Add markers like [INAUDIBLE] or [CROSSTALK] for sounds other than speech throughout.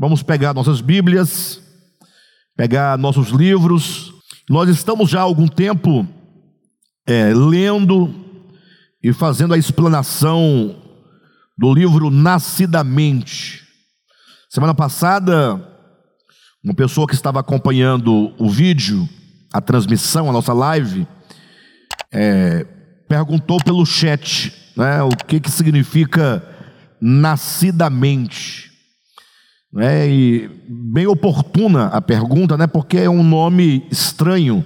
Vamos pegar nossas Bíblias, pegar nossos livros. Nós estamos já há algum tempo é, lendo e fazendo a explanação do livro Nascidamente. Semana passada, uma pessoa que estava acompanhando o vídeo, a transmissão, a nossa live, é, perguntou pelo chat né, o que, que significa nascidamente. Né, e bem oportuna a pergunta, né, porque é um nome estranho.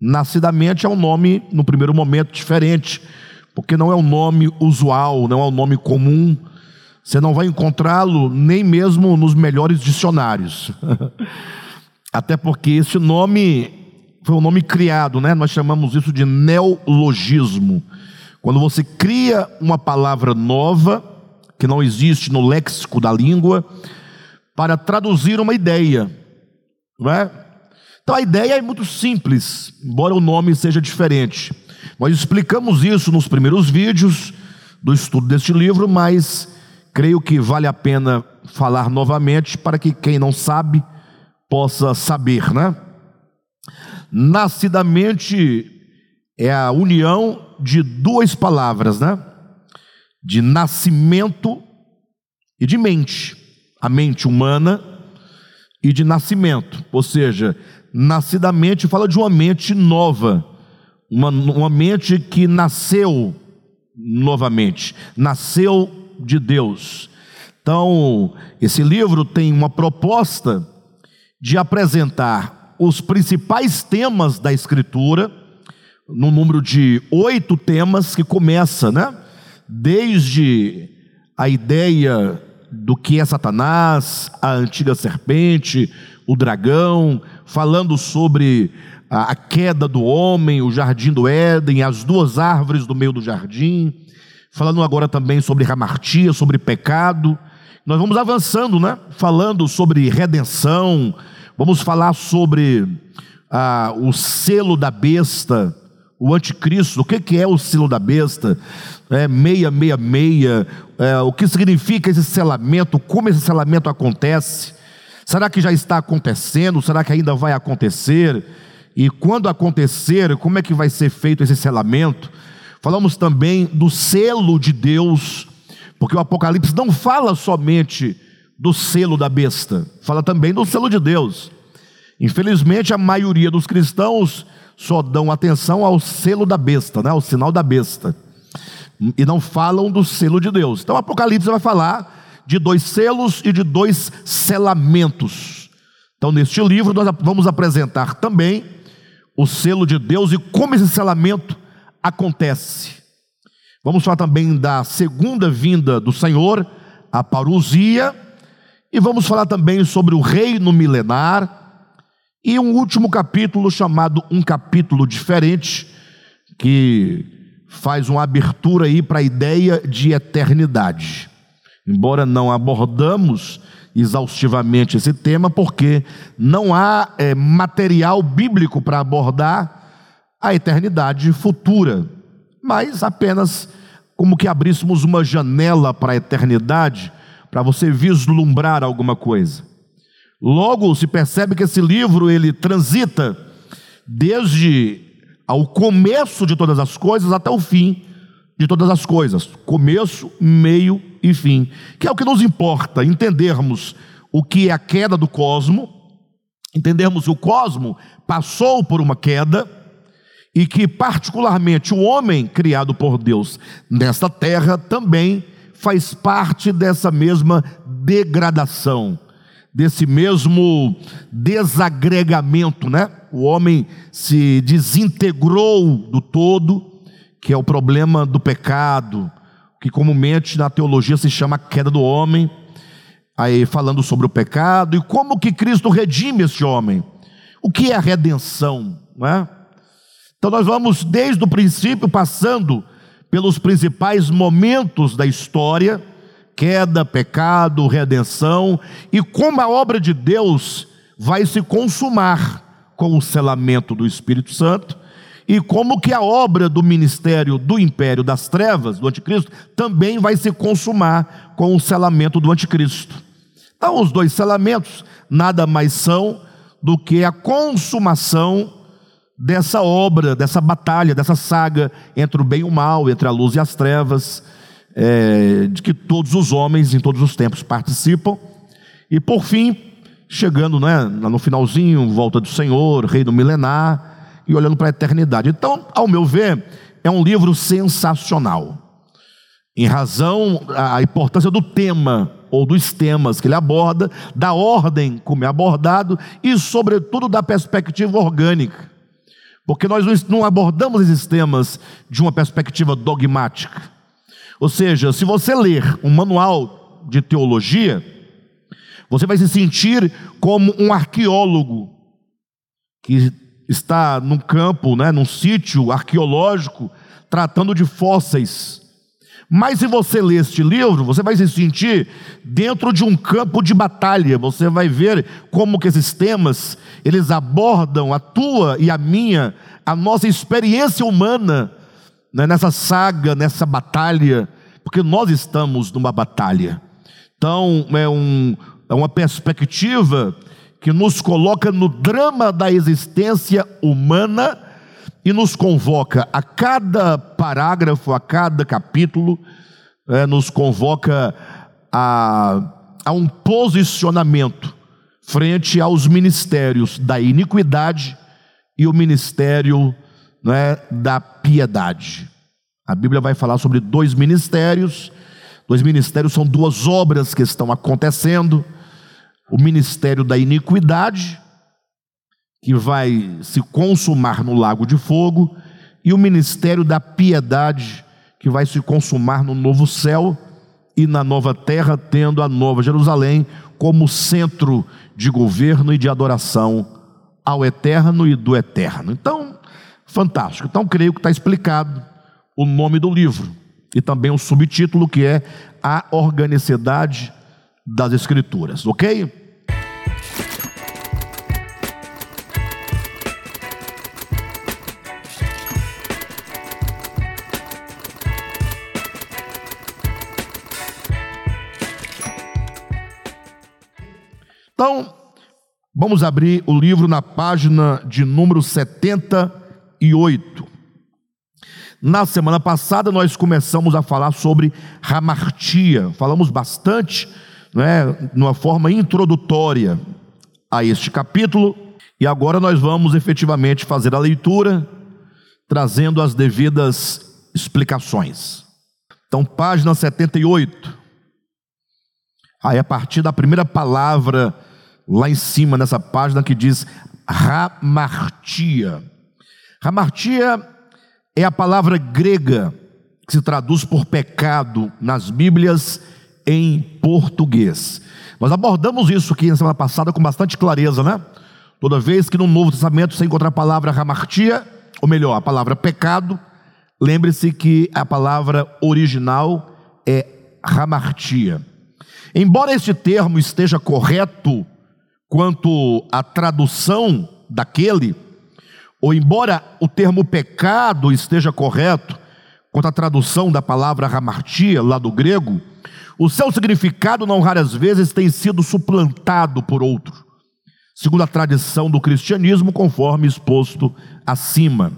Nascidamente é um nome, no primeiro momento, diferente, porque não é um nome usual, não é um nome comum. Você não vai encontrá-lo nem mesmo nos melhores dicionários. [LAUGHS] Até porque esse nome foi um nome criado, né? Nós chamamos isso de neologismo. Quando você cria uma palavra nova, que não existe no léxico da língua, para traduzir uma ideia, não é? Então a ideia é muito simples, embora o nome seja diferente. Nós explicamos isso nos primeiros vídeos do estudo deste livro, mas creio que vale a pena falar novamente para que quem não sabe possa saber, né? Nascidamente é a união de duas palavras, né? De nascimento e de mente. A mente humana e de nascimento. Ou seja, nascidamente fala de uma mente nova, uma, uma mente que nasceu novamente, nasceu de Deus. Então, esse livro tem uma proposta de apresentar os principais temas da Escritura no número de oito temas que começa, né? Desde a ideia do que é Satanás, a antiga serpente, o dragão, falando sobre a, queda do homem, o jardim do Éden, as duas árvores do meio do jardim, falando agora também sobre ramartia, sobre pecado. Nós vamos avançando, né? Falando sobre redenção, vamos falar sobre ah, o selo da besta, o anticristo, o que, que é o selo da besta, é, meia, meia, meia, é, o que significa esse selamento, como esse selamento acontece, será que já está acontecendo, será que ainda vai acontecer, e quando acontecer, como é que vai ser feito esse selamento, falamos também do selo de Deus, porque o Apocalipse não fala somente do selo da besta, fala também do selo de Deus, infelizmente a maioria dos cristãos só dão atenção ao selo da besta, né? ao sinal da besta, e não falam do selo de Deus. Então, Apocalipse vai falar de dois selos e de dois selamentos. Então, neste livro, nós vamos apresentar também o selo de Deus e como esse selamento acontece. Vamos falar também da segunda vinda do Senhor, a parousia, e vamos falar também sobre o reino milenar e um último capítulo chamado Um Capítulo Diferente, que faz uma abertura aí para a ideia de eternidade. Embora não abordamos exaustivamente esse tema, porque não há é, material bíblico para abordar a eternidade futura, mas apenas como que abríssemos uma janela para a eternidade, para você vislumbrar alguma coisa. Logo se percebe que esse livro ele transita desde ao começo de todas as coisas até o fim de todas as coisas, começo, meio e fim, que é o que nos importa, entendermos o que é a queda do cosmo, entendermos que o cosmo passou por uma queda e que particularmente o homem criado por Deus nesta terra também faz parte dessa mesma degradação desse mesmo desagregamento, né? O homem se desintegrou do todo, que é o problema do pecado, que comumente na teologia se chama queda do homem. Aí falando sobre o pecado e como que Cristo redime esse homem. O que é a redenção, não é? Então nós vamos desde o princípio passando pelos principais momentos da história queda, pecado, redenção, e como a obra de Deus vai se consumar com o selamento do Espírito Santo, e como que a obra do ministério do império das trevas, do anticristo, também vai se consumar com o selamento do anticristo. Então, os dois selamentos nada mais são do que a consumação dessa obra, dessa batalha, dessa saga entre o bem e o mal, entre a luz e as trevas, é, de que todos os homens em todos os tempos participam. E por fim, chegando né, no finalzinho, volta do Senhor, reino milenar, e olhando para a eternidade. Então, ao meu ver, é um livro sensacional. Em razão a importância do tema ou dos temas que ele aborda, da ordem como é abordado e, sobretudo, da perspectiva orgânica. Porque nós não abordamos esses temas de uma perspectiva dogmática. Ou seja, se você ler um manual de teologia, você vai se sentir como um arqueólogo que está num campo, né, num sítio arqueológico, tratando de fósseis. Mas se você ler este livro, você vai se sentir dentro de um campo de batalha. Você vai ver como que esses temas, eles abordam a tua e a minha, a nossa experiência humana né, nessa saga, nessa batalha, porque nós estamos numa batalha. Então, é, um, é uma perspectiva que nos coloca no drama da existência humana e nos convoca a cada parágrafo, a cada capítulo, é, nos convoca a, a um posicionamento frente aos ministérios da iniquidade e o ministério né, da piedade. A Bíblia vai falar sobre dois ministérios. Dois ministérios são duas obras que estão acontecendo: o ministério da iniquidade que vai se consumar no lago de fogo, e o ministério da piedade, que vai se consumar no novo céu e na nova terra, tendo a nova Jerusalém como centro de governo e de adoração ao eterno e do eterno. Então, fantástico. Então, creio que está explicado o nome do livro e também o subtítulo que é A Organicidade das Escrituras, ok? Então, vamos abrir o livro na página de número 78. Na semana passada nós começamos a falar sobre Ramartia, falamos bastante, né, numa forma introdutória a este capítulo, e agora nós vamos efetivamente fazer a leitura, trazendo as devidas explicações. Então, página 78. Aí, a partir da primeira palavra lá em cima nessa página que diz hamartia. Hamartia é a palavra grega que se traduz por pecado nas Bíblias em português. Nós abordamos isso aqui na semana passada com bastante clareza, né? Toda vez que no Novo Testamento você encontra a palavra hamartia, ou melhor, a palavra pecado, lembre-se que a palavra original é hamartia. Embora este termo esteja correto quanto à tradução daquele, ou embora o termo pecado esteja correto, quanto à tradução da palavra hamartia, lá do grego, o seu significado não raras vezes tem sido suplantado por outro, segundo a tradição do cristianismo, conforme exposto acima.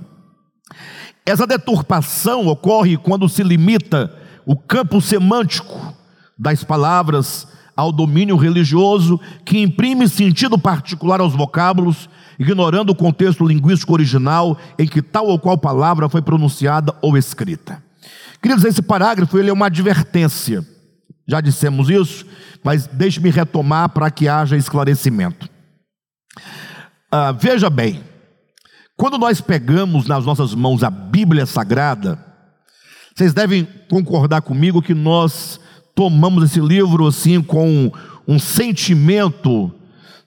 Essa deturpação ocorre quando se limita o campo semântico das palavras ao domínio religioso que imprime sentido particular aos vocábulos, ignorando o contexto linguístico original em que tal ou qual palavra foi pronunciada ou escrita. Queridos, esse parágrafo ele é uma advertência. Já dissemos isso, mas deixe-me retomar para que haja esclarecimento. Ah, veja bem, quando nós pegamos nas nossas mãos a Bíblia Sagrada, vocês devem concordar comigo que nós tomamos esse livro assim com um sentimento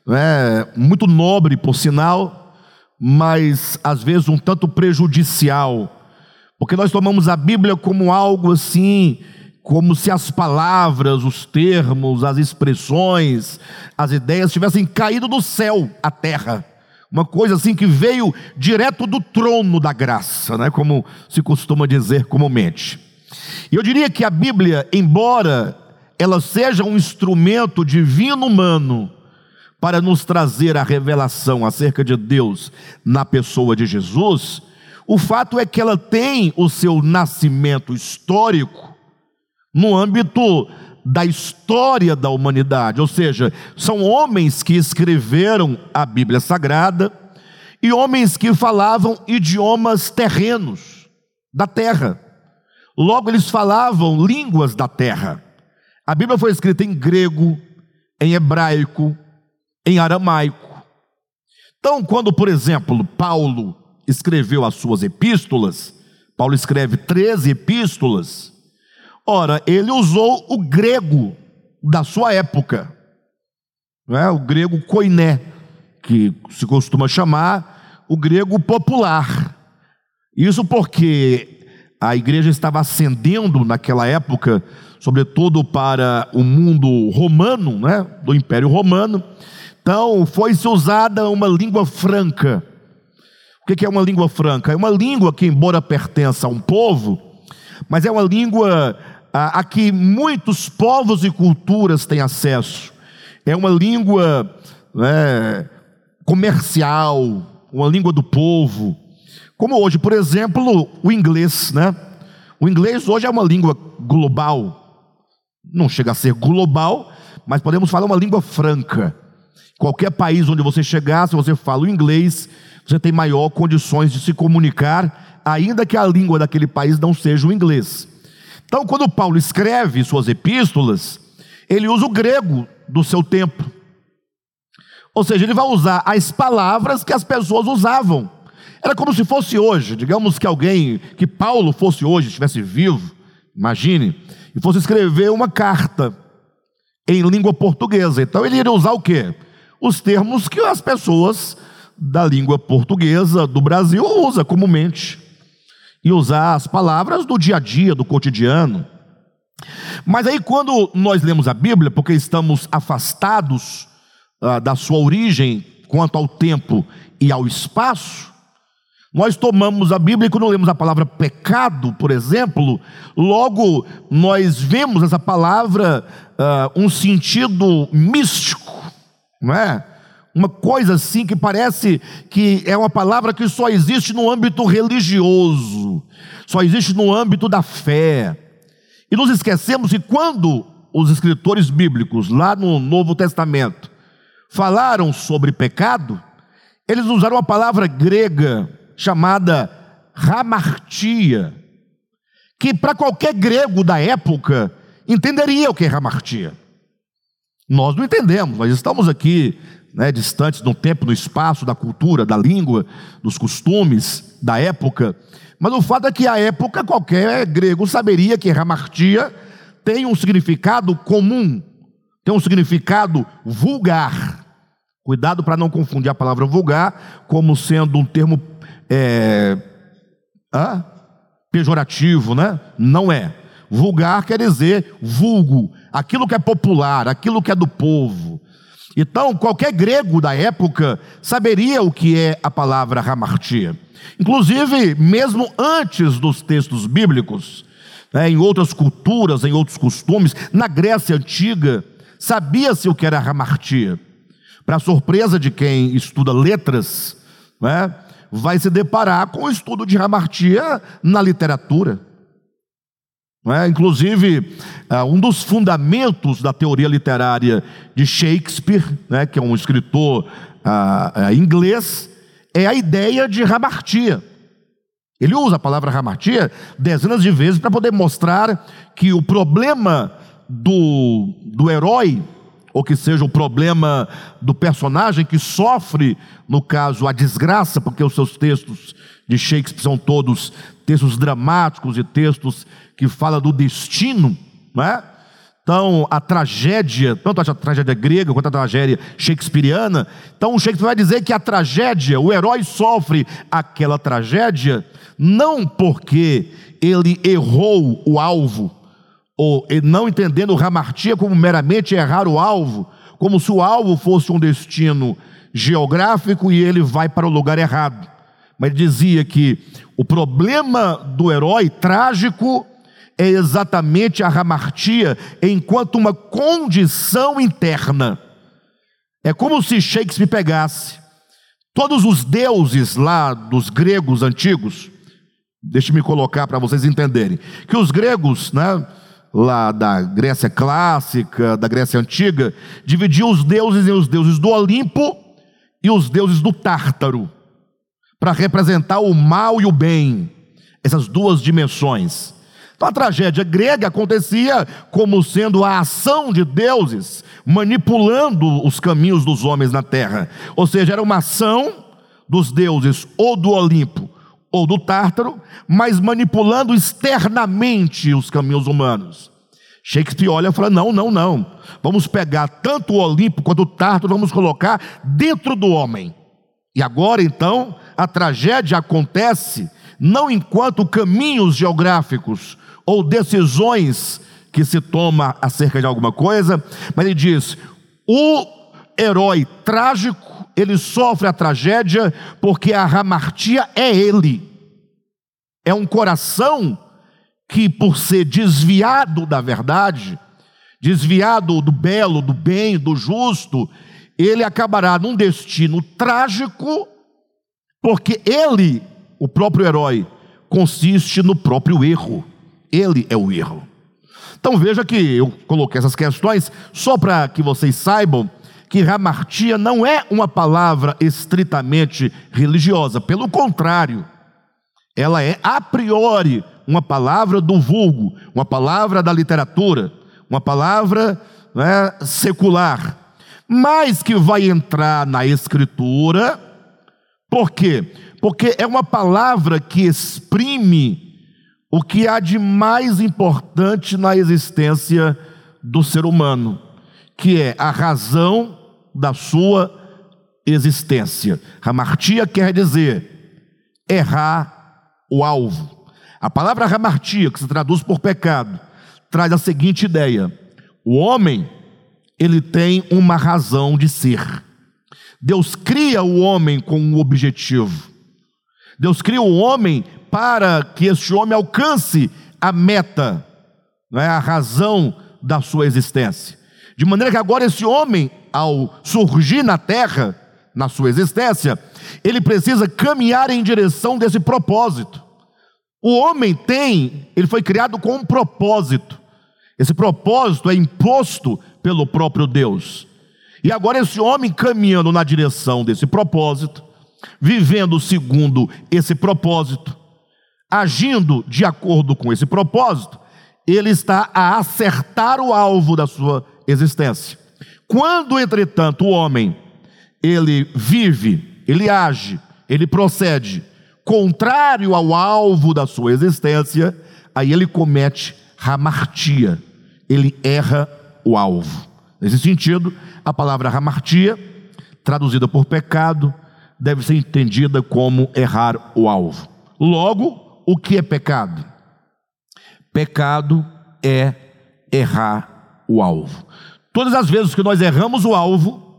né, muito nobre, por sinal, mas às vezes um tanto prejudicial, porque nós tomamos a Bíblia como algo assim, como se as palavras, os termos, as expressões, as ideias tivessem caído do céu à terra. Uma coisa assim que veio direto do trono da graça, né? como se costuma dizer comumente. E eu diria que a Bíblia, embora ela seja um instrumento divino humano para nos trazer a revelação acerca de Deus na pessoa de Jesus, o fato é que ela tem o seu nascimento histórico no âmbito da história da humanidade, ou seja, são homens que escreveram a Bíblia Sagrada e homens que falavam idiomas terrenos da terra. Logo, eles falavam línguas da terra. A Bíblia foi escrita em grego, em hebraico, em aramaico. Então, quando, por exemplo, Paulo escreveu as suas epístolas, Paulo escreve 13 epístolas, ora, ele usou o grego da sua época, é? o grego koiné, que se costuma chamar o grego popular. Isso porque a igreja estava ascendendo naquela época, sobretudo para o mundo romano, né, do Império Romano, então, foi-se usada uma língua franca. O que é uma língua franca? É uma língua que, embora pertença a um povo, mas é uma língua a, a que muitos povos e culturas têm acesso. É uma língua né, comercial, uma língua do povo. Como hoje, por exemplo, o inglês, né? O inglês hoje é uma língua global. Não chega a ser global, mas podemos falar uma língua franca. Qualquer país onde você chegar, se você fala o inglês, você tem maior condições de se comunicar, ainda que a língua daquele país não seja o inglês. Então, quando Paulo escreve suas epístolas, ele usa o grego do seu tempo. Ou seja, ele vai usar as palavras que as pessoas usavam. Era como se fosse hoje, digamos que alguém, que Paulo fosse hoje, estivesse vivo, imagine, e fosse escrever uma carta em língua portuguesa. Então ele iria usar o quê? Os termos que as pessoas da língua portuguesa do Brasil usam comumente. E usar as palavras do dia a dia, do cotidiano. Mas aí, quando nós lemos a Bíblia, porque estamos afastados ah, da sua origem quanto ao tempo e ao espaço, nós tomamos a Bíblia e quando lemos a palavra pecado, por exemplo, logo nós vemos essa palavra uh, um sentido místico, não é? Uma coisa assim que parece que é uma palavra que só existe no âmbito religioso, só existe no âmbito da fé. E nos esquecemos que quando os escritores bíblicos, lá no Novo Testamento, falaram sobre pecado, eles usaram uma palavra grega chamada ramartia, que para qualquer grego da época entenderia o que é ramartia. Nós não entendemos, nós estamos aqui né, distantes no tempo, no espaço, da cultura, da língua, dos costumes da época. Mas o fato é que a época qualquer grego saberia que ramartia tem um significado comum, tem um significado vulgar. Cuidado para não confundir a palavra vulgar como sendo um termo é, ah, pejorativo, né? Não é. Vulgar quer dizer vulgo, aquilo que é popular, aquilo que é do povo. Então, qualquer grego da época saberia o que é a palavra hamartia. Inclusive, mesmo antes dos textos bíblicos, né, em outras culturas, em outros costumes, na Grécia Antiga, sabia-se o que era hamartia. Para surpresa de quem estuda letras, né, vai se deparar com o estudo de hamartia na literatura. É? Inclusive, é, um dos fundamentos da teoria literária de Shakespeare, né, que é um escritor uh, inglês, é a ideia de ramartia. Ele usa a palavra ramartia dezenas de vezes para poder mostrar que o problema do, do herói, ou que seja o problema do personagem que sofre, no caso, a desgraça, porque os seus textos de Shakespeare são todos textos dramáticos e textos que falam do destino, não é? Então, a tragédia, tanto a tragédia grega quanto a tragédia shakespeariana, então Shakespeare vai dizer que a tragédia, o herói sofre aquela tragédia, não porque ele errou o alvo, ou não entendendo ramartia como meramente errar o alvo, como se o alvo fosse um destino geográfico e ele vai para o lugar errado mas dizia que o problema do herói trágico é exatamente a ramartia enquanto uma condição interna. É como se Shakespeare pegasse todos os deuses lá dos gregos antigos, deixe-me colocar para vocês entenderem, que os gregos, né, lá da Grécia clássica, da Grécia antiga, dividiam os deuses em os deuses do Olimpo e os deuses do Tártaro, para representar o mal e o bem, essas duas dimensões. Então a tragédia grega acontecia como sendo a ação de deuses manipulando os caminhos dos homens na terra. Ou seja, era uma ação dos deuses ou do Olimpo ou do Tártaro, mas manipulando externamente os caminhos humanos. Shakespeare olha e fala: não, não, não. Vamos pegar tanto o Olimpo quanto o Tártaro, vamos colocar dentro do homem. E agora então, a tragédia acontece não enquanto caminhos geográficos ou decisões que se toma acerca de alguma coisa, mas ele diz: o herói trágico, ele sofre a tragédia porque a ramartia é ele. É um coração que, por ser desviado da verdade, desviado do belo, do bem, do justo, ele acabará num destino trágico, porque ele, o próprio herói, consiste no próprio erro. Ele é o erro. Então veja que eu coloquei essas questões só para que vocês saibam que ramartia não é uma palavra estritamente religiosa, pelo contrário, ela é a priori uma palavra do vulgo, uma palavra da literatura, uma palavra né, secular, mas que vai entrar na escritura, por quê? Porque é uma palavra que exprime o que há de mais importante na existência do ser humano, que é a razão da sua existência. Ramartia quer dizer errar o alvo. A palavra ramartia, que se traduz por pecado, traz a seguinte ideia: o homem, ele tem uma razão de ser. Deus cria o homem com um objetivo. Deus cria o homem para que este homem alcance a meta, não é a razão da sua existência. De maneira que agora esse homem, ao surgir na terra, na sua existência, ele precisa caminhar em direção desse propósito. O homem tem, ele foi criado com um propósito. Esse propósito é imposto pelo próprio Deus. E agora esse homem caminhando na direção desse propósito, vivendo segundo esse propósito, agindo de acordo com esse propósito, ele está a acertar o alvo da sua existência. Quando, entretanto, o homem ele vive, ele age, ele procede contrário ao alvo da sua existência, aí ele comete ramartia, ele erra o alvo. Nesse sentido, a palavra ramartia, traduzida por pecado, deve ser entendida como errar o alvo. Logo, o que é pecado? Pecado é errar o alvo. Todas as vezes que nós erramos o alvo,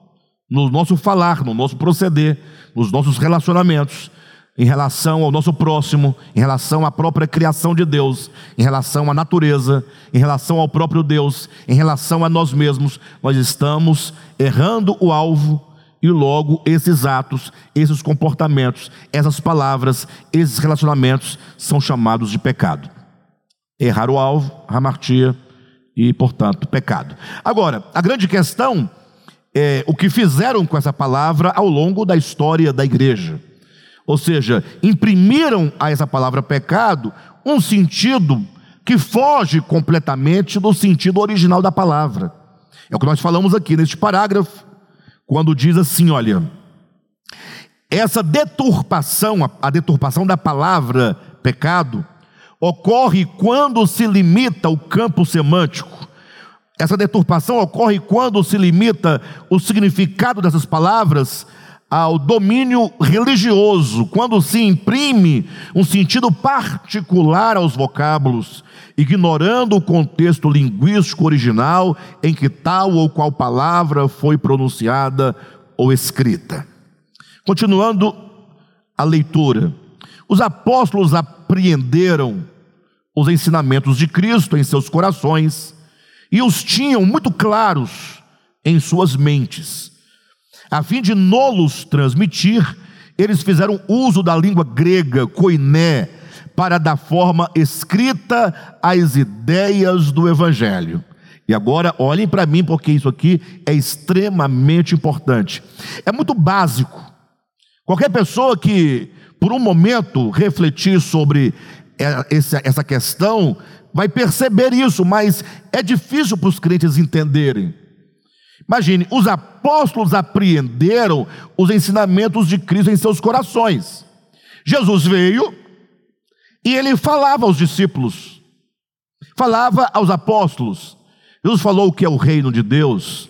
no nosso falar, no nosso proceder, nos nossos relacionamentos, em relação ao nosso próximo, em relação à própria criação de Deus, em relação à natureza, em relação ao próprio Deus, em relação a nós mesmos, nós estamos errando o alvo e logo esses atos, esses comportamentos, essas palavras, esses relacionamentos são chamados de pecado. Errar o alvo, hamartia e, portanto, pecado. Agora, a grande questão é o que fizeram com essa palavra ao longo da história da igreja. Ou seja, imprimiram a essa palavra pecado um sentido que foge completamente do sentido original da palavra. É o que nós falamos aqui neste parágrafo quando diz assim: olha, essa deturpação, a deturpação da palavra pecado, ocorre quando se limita o campo semântico. Essa deturpação ocorre quando se limita o significado dessas palavras ao domínio religioso, quando se imprime um sentido particular aos vocábulos, ignorando o contexto linguístico original em que tal ou qual palavra foi pronunciada ou escrita. Continuando a leitura, os apóstolos apreenderam os ensinamentos de Cristo em seus corações e os tinham muito claros em suas mentes. A fim de nolos transmitir, eles fizeram uso da língua grega, koiné, para dar forma escrita às ideias do Evangelho. E agora olhem para mim, porque isso aqui é extremamente importante. É muito básico. Qualquer pessoa que, por um momento, refletir sobre essa questão, vai perceber isso, mas é difícil para os crentes entenderem. Imagine, os apóstolos apreenderam os ensinamentos de Cristo em seus corações. Jesus veio e ele falava aos discípulos, falava aos apóstolos. Jesus falou o que é o reino de Deus,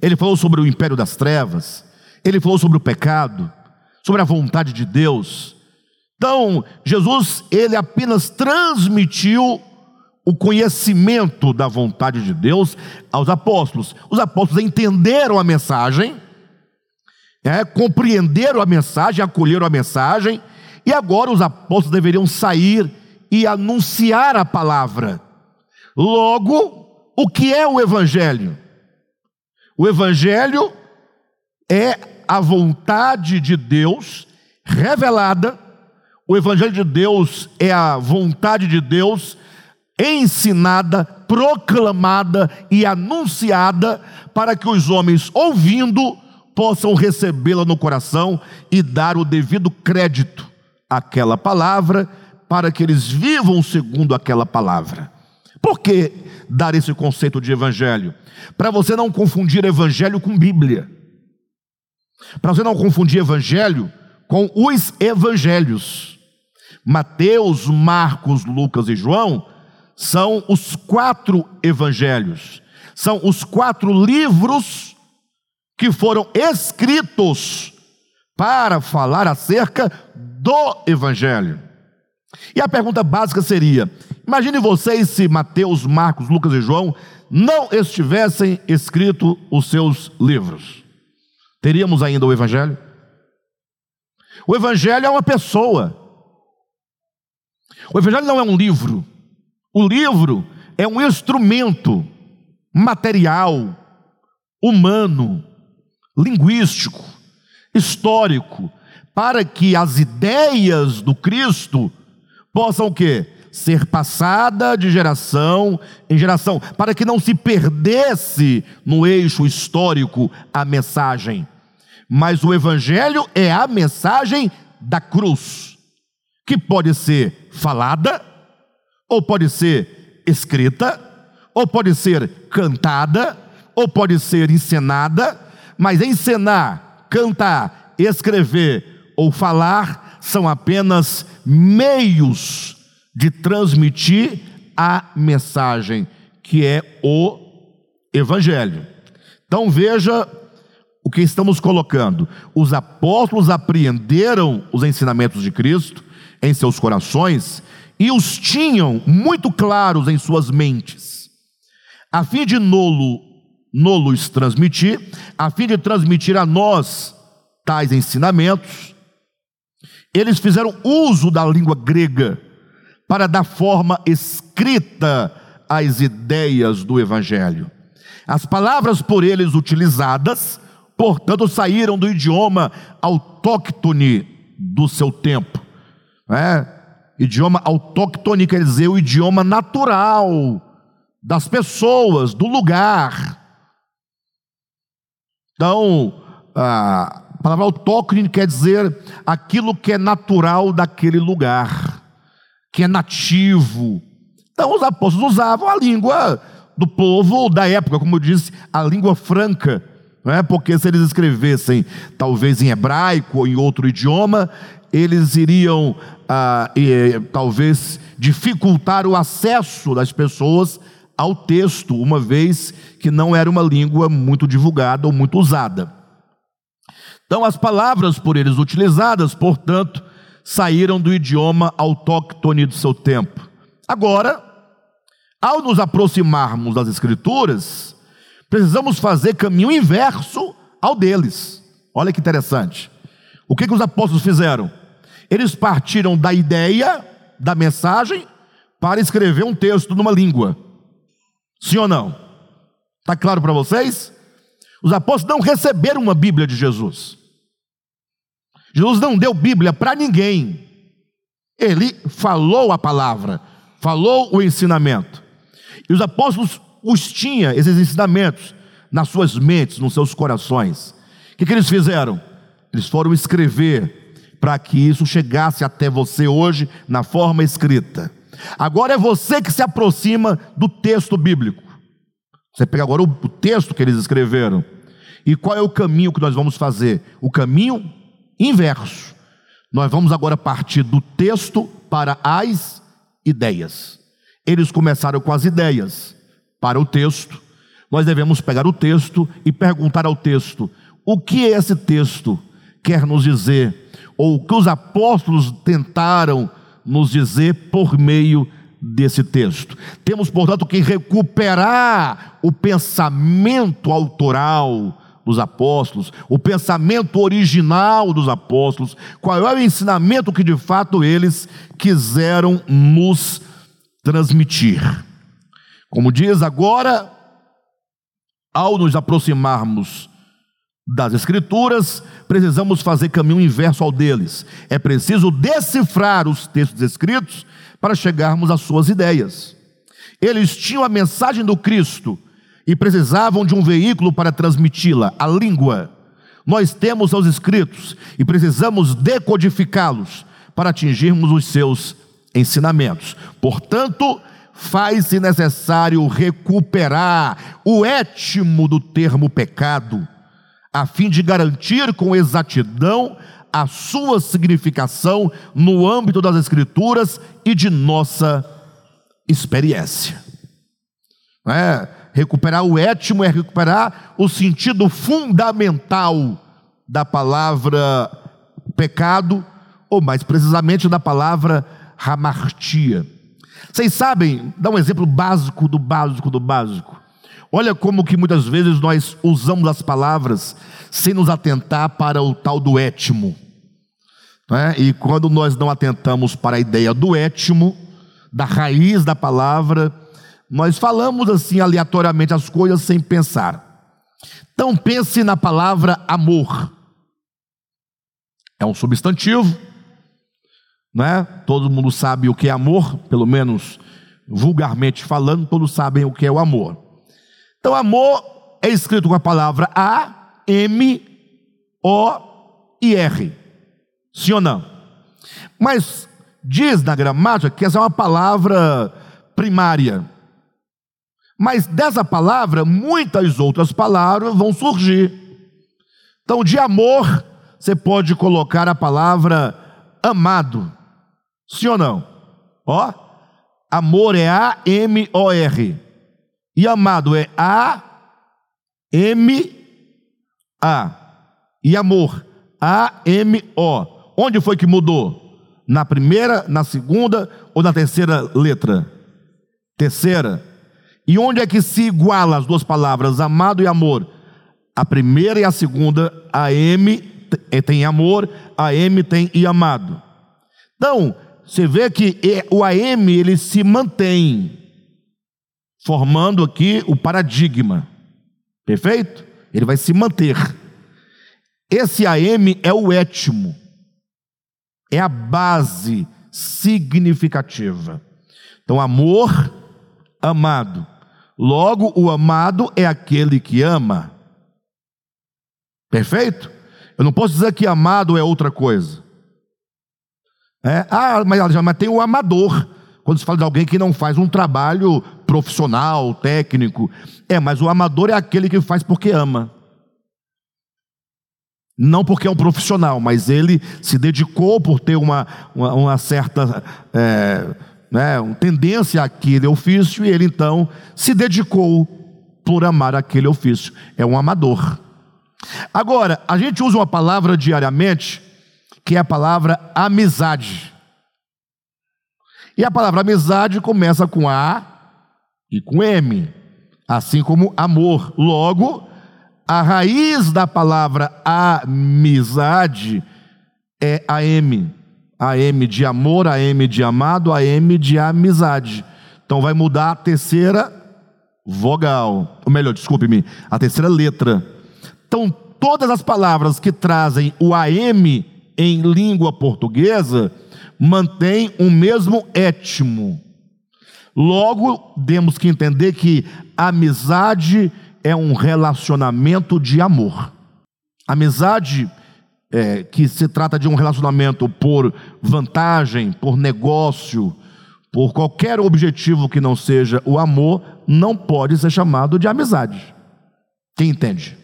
ele falou sobre o império das trevas, ele falou sobre o pecado, sobre a vontade de Deus. Então, Jesus, ele apenas transmitiu o conhecimento da vontade de Deus aos apóstolos. Os apóstolos entenderam a mensagem, é, compreenderam a mensagem, acolheram a mensagem, e agora os apóstolos deveriam sair e anunciar a palavra. Logo, o que é o Evangelho? O Evangelho é a vontade de Deus revelada. O Evangelho de Deus é a vontade de Deus ensinada, proclamada e anunciada para que os homens, ouvindo, possam recebê-la no coração e dar o devido crédito àquela palavra, para que eles vivam segundo aquela palavra. Por que dar esse conceito de evangelho? Para você não confundir evangelho com Bíblia. Para você não confundir evangelho com os evangelhos. Mateus, Marcos, Lucas e João são os quatro evangelhos, são os quatro livros que foram escritos para falar acerca do evangelho. E a pergunta básica seria: imagine vocês se Mateus, Marcos, Lucas e João não estivessem escrito os seus livros. Teríamos ainda o evangelho? O evangelho é uma pessoa. O evangelho não é um livro. O livro é um instrumento material, humano, linguístico, histórico, para que as ideias do Cristo possam o quê? Ser passada de geração em geração, para que não se perdesse no eixo histórico a mensagem. Mas o evangelho é a mensagem da cruz, que pode ser falada ou pode ser escrita, ou pode ser cantada, ou pode ser encenada, mas encenar, cantar, escrever ou falar são apenas meios de transmitir a mensagem, que é o Evangelho. Então veja o que estamos colocando. Os apóstolos apreenderam os ensinamentos de Cristo em seus corações e os tinham muito claros em suas mentes, a fim de nolo, nolos transmitir, a fim de transmitir a nós tais ensinamentos, eles fizeram uso da língua grega para dar forma escrita às ideias do Evangelho. As palavras por eles utilizadas, portanto, saíram do idioma autóctone do seu tempo. É? Idioma autóctone quer dizer o idioma natural das pessoas, do lugar. Então, a palavra autóctone quer dizer aquilo que é natural daquele lugar, que é nativo. Então, os apóstolos usavam a língua do povo da época, como eu disse, a língua franca. Não é? Porque se eles escrevessem talvez em hebraico ou em outro idioma, eles iriam ah, e, talvez dificultar o acesso das pessoas ao texto, uma vez que não era uma língua muito divulgada ou muito usada. Então, as palavras por eles utilizadas, portanto, saíram do idioma autóctone do seu tempo. Agora, ao nos aproximarmos das Escrituras, precisamos fazer caminho inverso ao deles. Olha que interessante. O que, que os apóstolos fizeram? Eles partiram da ideia, da mensagem, para escrever um texto numa língua. Sim ou não? Está claro para vocês? Os apóstolos não receberam uma Bíblia de Jesus. Jesus não deu Bíblia para ninguém. Ele falou a palavra, falou o ensinamento. E os apóstolos os tinham, esses ensinamentos, nas suas mentes, nos seus corações. O que, que eles fizeram? Eles foram escrever para que isso chegasse até você hoje na forma escrita. Agora é você que se aproxima do texto bíblico. Você pega agora o, texto que eles escreveram. E qual é o caminho que nós vamos fazer? O caminho inverso. Nós vamos agora partir do texto para as ideias. Eles começaram com as ideias para o texto. Nós devemos pegar o texto e perguntar ao texto: o que esse texto quer nos dizer? Ou o que os apóstolos tentaram nos dizer por meio desse texto. Temos, portanto, que recuperar o pensamento autoral dos apóstolos, o pensamento original dos apóstolos, qual é o ensinamento que de fato eles quiseram nos transmitir. Como diz agora, ao nos aproximarmos das Escrituras, precisamos fazer caminho inverso ao deles. É preciso decifrar os textos escritos para chegarmos às suas ideias. Eles tinham a mensagem do Cristo e precisavam de um veículo para transmiti-la, a língua. Nós temos os escritos e precisamos decodificá-los para atingirmos os seus ensinamentos. Portanto, faz-se necessário recuperar o étimo do termo pecado, a fim de garantir com exatidão a sua significação no âmbito das Escrituras e de nossa experiência. É, recuperar o étimo é recuperar o sentido fundamental da palavra pecado, ou mais precisamente da palavra hamartia. Vocês sabem, dá um exemplo básico do básico do básico. Olha como que muitas vezes nós usamos as palavras sem nos atentar para o tal do étimo. Né? E quando nós não atentamos para a ideia do étimo, da raiz da palavra, nós falamos assim aleatoriamente as coisas sem pensar. Então pense na palavra amor. É um substantivo, né? Todo mundo sabe o que é amor, pelo menos vulgarmente falando, todos sabem o que é o amor. Então, amor é escrito com a palavra A, M, O e R. Sim ou não? Mas diz na gramática que essa é uma palavra primária. Mas dessa palavra, muitas outras palavras vão surgir. Então, de amor, você pode colocar a palavra amado. Sim ou não? Ó, amor é A-M-O-R. E amado é A-M-A. E amor, A-M-O. Onde foi que mudou? Na primeira, na segunda ou na terceira letra? Terceira. E onde é que se iguala as duas palavras, amado e amor? A primeira e a segunda, a M tem amor, a M tem e amado. Então, você vê que o AM ele se mantém, formando aqui o paradigma, perfeito? Ele vai se manter. Esse AM é o étimo, é a base significativa. Então, amor, amado. Logo, o amado é aquele que ama. Perfeito? Eu não posso dizer que amado é outra coisa. É, ah, mas, mas tem o amador. Quando se fala de alguém que não faz um trabalho profissional, técnico. É, mas o amador é aquele que faz porque ama. Não porque é um profissional, mas ele se dedicou por ter uma, uma, uma certa é, né, uma tendência àquele ofício, e ele então se dedicou por amar aquele ofício. É um amador. Agora, a gente usa uma palavra diariamente que é a palavra amizade. E a palavra amizade começa com A e com M, assim como amor. Logo, a raiz da palavra amizade é a M. AM de amor, AM de amado, AM de amizade. Então vai mudar a terceira vogal, ou melhor, desculpe-me, a terceira letra. Então todas as palavras que trazem o AM em língua portuguesa mantêm o mesmo étimo. Logo, temos que entender que amizade é um relacionamento de amor. Amizade é, que se trata de um relacionamento por vantagem, por negócio, por qualquer objetivo que não seja o amor, não pode ser chamado de amizade. Quem entende?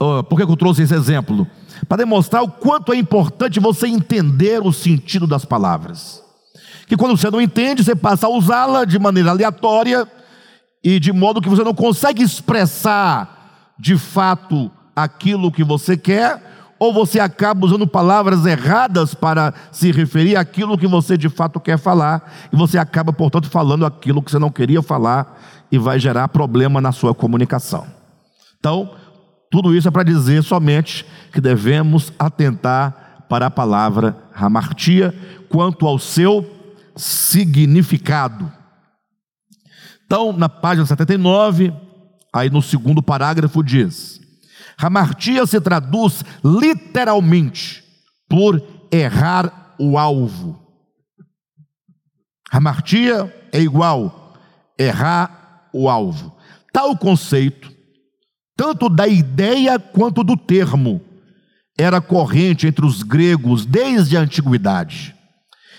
Uh, por que eu trouxe esse exemplo? Para demonstrar o quanto é importante você entender o sentido das palavras. Que quando você não entende, você passa a usá-la de maneira aleatória e de modo que você não consegue expressar de fato aquilo que você quer, ou você acaba usando palavras erradas para se referir àquilo que você de fato quer falar, e você acaba, portanto, falando aquilo que você não queria falar e vai gerar problema na sua comunicação. Então, tudo isso é para dizer somente que devemos atentar para a palavra hamartia quanto ao seu significado. Então, na página 79, aí no segundo parágrafo diz: Hamartia se traduz literalmente por errar o alvo. Hamartia é igual errar o alvo. Tal conceito tanto da ideia quanto do termo, era corrente entre os gregos desde a antiguidade.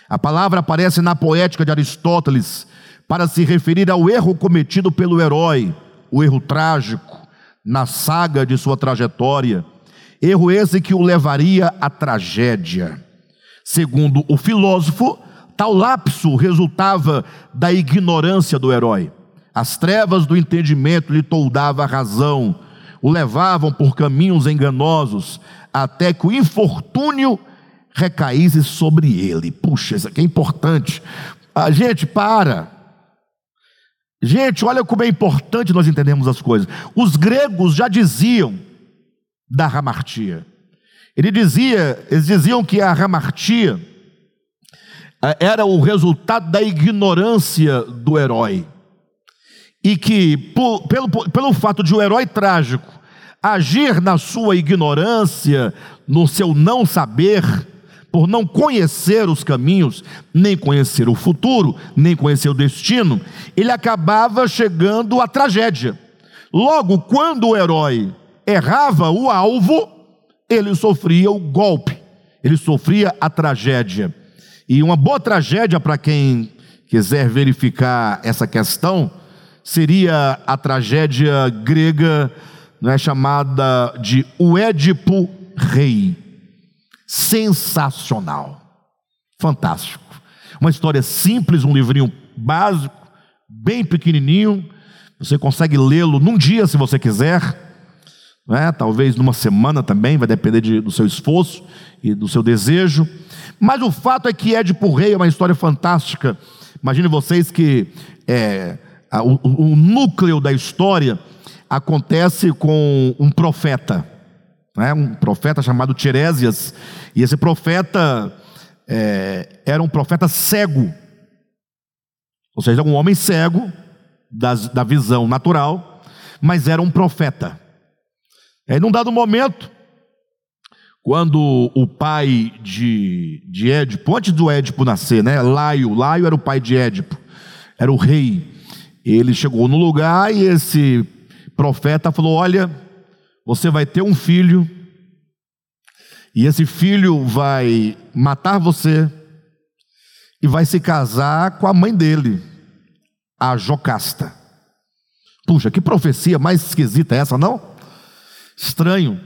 A palavra aparece na poética de Aristóteles para se referir ao erro cometido pelo herói, o erro trágico, na saga de sua trajetória, erro esse que o levaria à tragédia. Segundo o filósofo, tal lapso resultava da ignorância do herói. As trevas do entendimento lhe toldava a razão, o levavam por caminhos enganosos, até que o infortúnio recaísse sobre ele. Puxa, isso aqui é importante. Ah, gente, para. Gente, olha como é importante nós entendermos as coisas. Os gregos já diziam da ramartia. Ele dizia, eles diziam que a ramartia ah, era o resultado da ignorância do herói e que, por, pelo, pelo fato de o um herói trágico agir na sua ignorância, no seu não saber, por não conhecer os caminhos, nem conhecer o futuro, nem conhecer o destino, ele acabava chegando à tragédia. Logo, quando o herói errava o alvo, ele sofria o golpe, ele sofria a tragédia. E uma boa tragédia para quem quiser verificar essa questão seria a tragédia grega, não é chamada de o Édipo Rei. Sensacional, fantástico. Uma história simples, um livrinho básico, bem pequenininho. Você consegue lê-lo num dia, se você quiser. É, talvez numa semana também, vai depender de, do seu esforço e do seu desejo. Mas o fato é que Édipo Rei é uma história fantástica. Imagine vocês que é, o, o núcleo da história acontece com um profeta, né? um profeta chamado Tirésias, e esse profeta é, era um profeta cego, ou seja, um homem cego das, da visão natural, mas era um profeta. E num dado momento, quando o pai de, de Édipo, antes do Édipo nascer, né? Laio, Laio era o pai de Édipo, era o rei. Ele chegou no lugar e esse profeta falou: Olha, você vai ter um filho, e esse filho vai matar você, e vai se casar com a mãe dele, a Jocasta. Puxa, que profecia mais esquisita é essa, não? Estranho.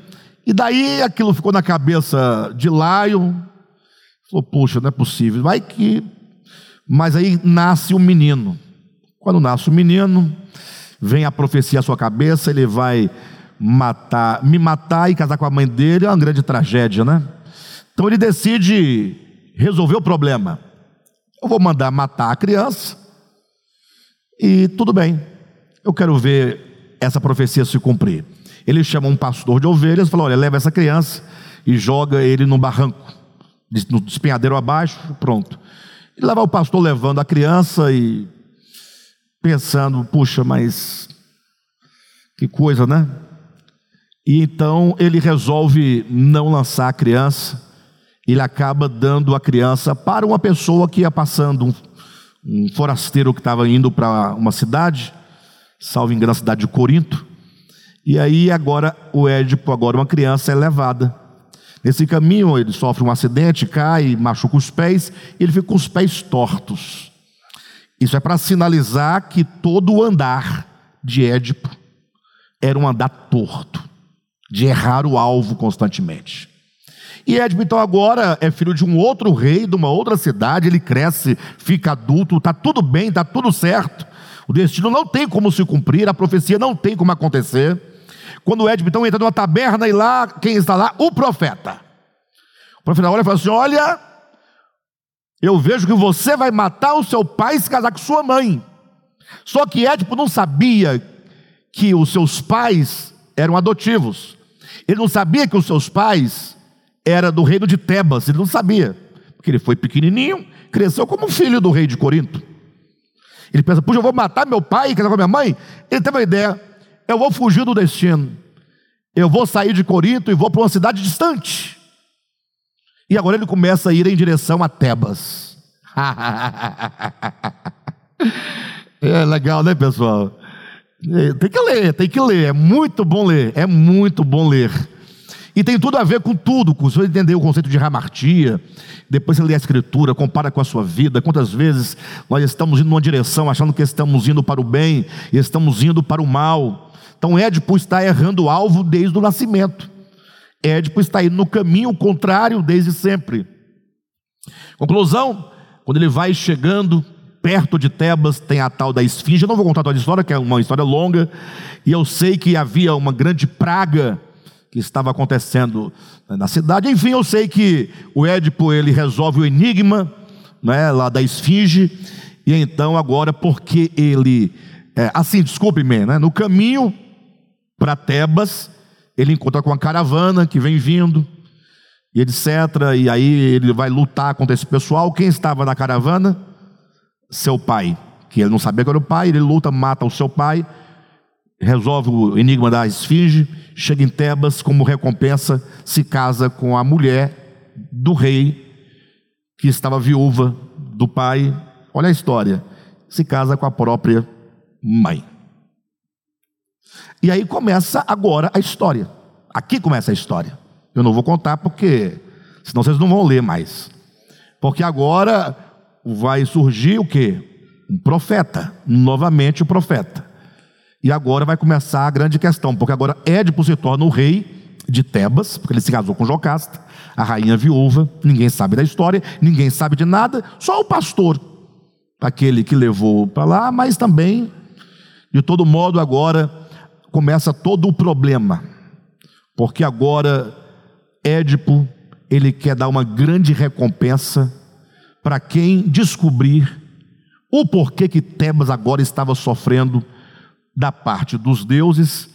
E daí aquilo ficou na cabeça de Laio. Falou, puxa, não é possível. Vai que. Mas aí nasce um menino. Quando nasce o menino, vem a profecia à sua cabeça, ele vai matar, me matar e casar com a mãe dele, é uma grande tragédia, né? Então ele decide resolver o problema. Eu vou mandar matar a criança e tudo bem. Eu quero ver essa profecia se cumprir. Ele chama um pastor de ovelhas e fala: Olha, leva essa criança e joga ele no barranco. no despenhadeiro abaixo, pronto. E lá vai o pastor levando a criança e pensando, puxa, mas que coisa, né? E então ele resolve não lançar a criança, ele acaba dando a criança para uma pessoa que ia passando, um, um forasteiro que estava indo para uma cidade, salvo engano, a cidade de Corinto, e aí agora o Édipo, agora uma criança, é levada. Nesse caminho ele sofre um acidente, cai, machuca os pés, e ele fica com os pés tortos. Isso é para sinalizar que todo o andar de Édipo era um andar torto, de errar o alvo constantemente. E Édipo, então, agora é filho de um outro rei, de uma outra cidade, ele cresce, fica adulto, está tudo bem, está tudo certo. O destino não tem como se cumprir, a profecia não tem como acontecer. Quando Édipo, então, entra numa taberna e lá, quem está lá? O profeta. O profeta olha e fala assim: Olha, eu vejo que você vai matar o seu pai e se casar com sua mãe. Só que Édipo não sabia que os seus pais eram adotivos. Ele não sabia que os seus pais eram do reino de Tebas. Ele não sabia. Porque ele foi pequenininho, cresceu como filho do rei de Corinto. Ele pensa, puxa, eu vou matar meu pai e casar com minha mãe? Ele teve uma ideia, eu vou fugir do destino. Eu vou sair de Corinto e vou para uma cidade distante. E agora ele começa a ir em direção a Tebas. [LAUGHS] é legal, né, pessoal? É, tem que ler, tem que ler. É muito bom ler, é muito bom ler. E tem tudo a ver com tudo, com você entender o conceito de ramartia, depois você lê a escritura, compara com a sua vida, quantas vezes nós estamos indo numa direção achando que estamos indo para o bem e estamos indo para o mal. Então Édipo está errando o alvo desde o nascimento. Édipo está indo no caminho contrário desde sempre. Conclusão, quando ele vai chegando perto de Tebas, tem a tal da esfinge. Eu não vou contar toda a história, que é uma história longa, e eu sei que havia uma grande praga que estava acontecendo na cidade. Enfim, eu sei que o Édipo ele resolve o enigma, né, lá da esfinge, e então agora porque ele, é, assim, desculpe-me, né, no caminho para Tebas, ele encontra com uma caravana que vem vindo, e etc. E aí ele vai lutar contra esse pessoal. Quem estava na caravana? Seu pai, que ele não sabia que era o pai, ele luta, mata o seu pai, resolve o enigma da esfinge, chega em Tebas, como recompensa, se casa com a mulher do rei, que estava viúva do pai. Olha a história, se casa com a própria mãe. E aí começa agora a história. Aqui começa a história. Eu não vou contar porque senão vocês não vão ler mais. Porque agora vai surgir o que? Um profeta, novamente o profeta. E agora vai começar a grande questão, porque agora Édipo se torna o rei de Tebas, porque ele se casou com Jocasta, a rainha viúva, ninguém sabe da história, ninguém sabe de nada, só o pastor, aquele que levou para lá, mas também, de todo modo, agora começa todo o problema, porque agora Édipo ele quer dar uma grande recompensa para quem descobrir o porquê que Tebas agora estava sofrendo da parte dos deuses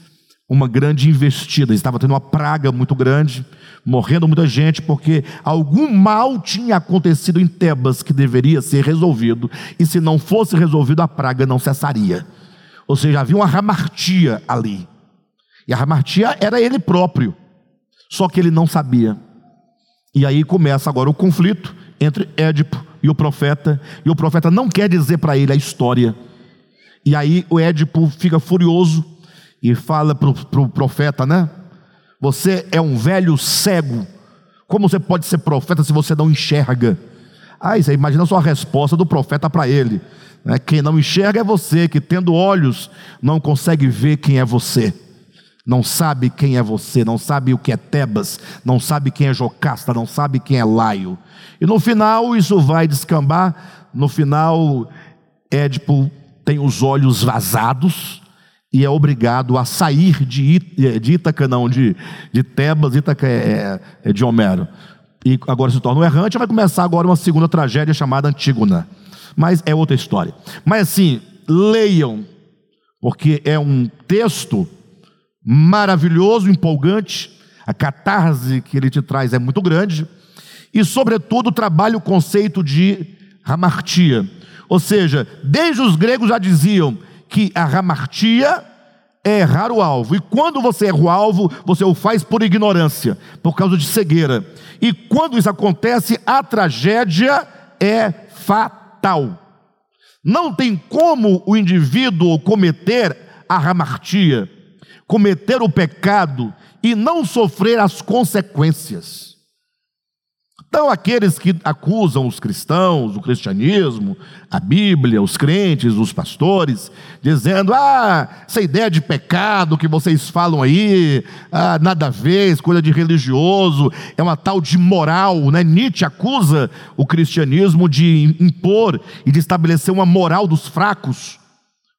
uma grande investida, estava tendo uma praga muito grande, morrendo muita gente, porque algum mal tinha acontecido em Tebas que deveria ser resolvido, e se não fosse resolvido, a praga não cessaria. Ou seja, havia uma ramartia ali. E a ramartia era ele próprio. Só que ele não sabia. E aí começa agora o conflito entre Édipo e o profeta. E o profeta não quer dizer para ele a história. E aí o Édipo fica furioso e fala para o pro profeta, né? Você é um velho cego. Como você pode ser profeta se você não enxerga? Aí você imagina só a resposta do profeta para ele. Né? Quem não enxerga é você, que tendo olhos não consegue ver quem é você. Não sabe quem é você, não sabe o que é Tebas, não sabe quem é Jocasta, não sabe quem é Laio. E no final isso vai descambar. No final, Édipo tem os olhos vazados e é obrigado a sair de, de Ítaca, não, de, de Tebas, Ítaca é, é, é de Homero. E agora se torna um errante, vai começar agora uma segunda tragédia chamada Antígona mas é outra história. Mas assim, leiam, porque é um texto maravilhoso, empolgante, a catarse que ele te traz é muito grande, e, sobretudo, trabalha o conceito de hamartia. Ou seja, desde os gregos já diziam que a hamartia é errar o alvo. E quando você erra o alvo, você o faz por ignorância, por causa de cegueira. E quando isso acontece, a tragédia é fatal. Não tem como o indivíduo cometer a hamartia, cometer o pecado e não sofrer as consequências. Então, aqueles que acusam os cristãos, o cristianismo, a Bíblia, os crentes, os pastores, dizendo: ah, essa ideia de pecado que vocês falam aí, ah, nada a ver, coisa de religioso, é uma tal de moral, né? Nietzsche acusa o cristianismo de impor e de estabelecer uma moral dos fracos.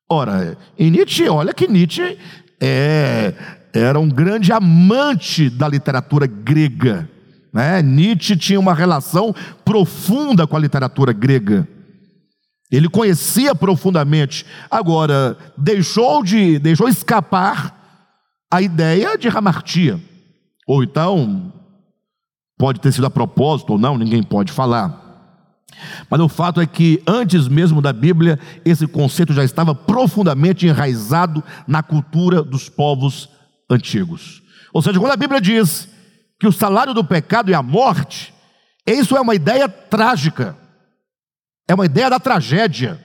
Ora, em Nietzsche, olha que Nietzsche é, era um grande amante da literatura grega. Né? Nietzsche tinha uma relação profunda com a literatura grega. Ele conhecia profundamente. Agora, deixou de deixou escapar a ideia de hamartia. Ou então, pode ter sido a propósito ou não, ninguém pode falar. Mas o fato é que antes mesmo da Bíblia, esse conceito já estava profundamente enraizado na cultura dos povos antigos. Ou seja, quando a Bíblia diz que o salário do pecado é a morte, isso é uma ideia trágica, é uma ideia da tragédia.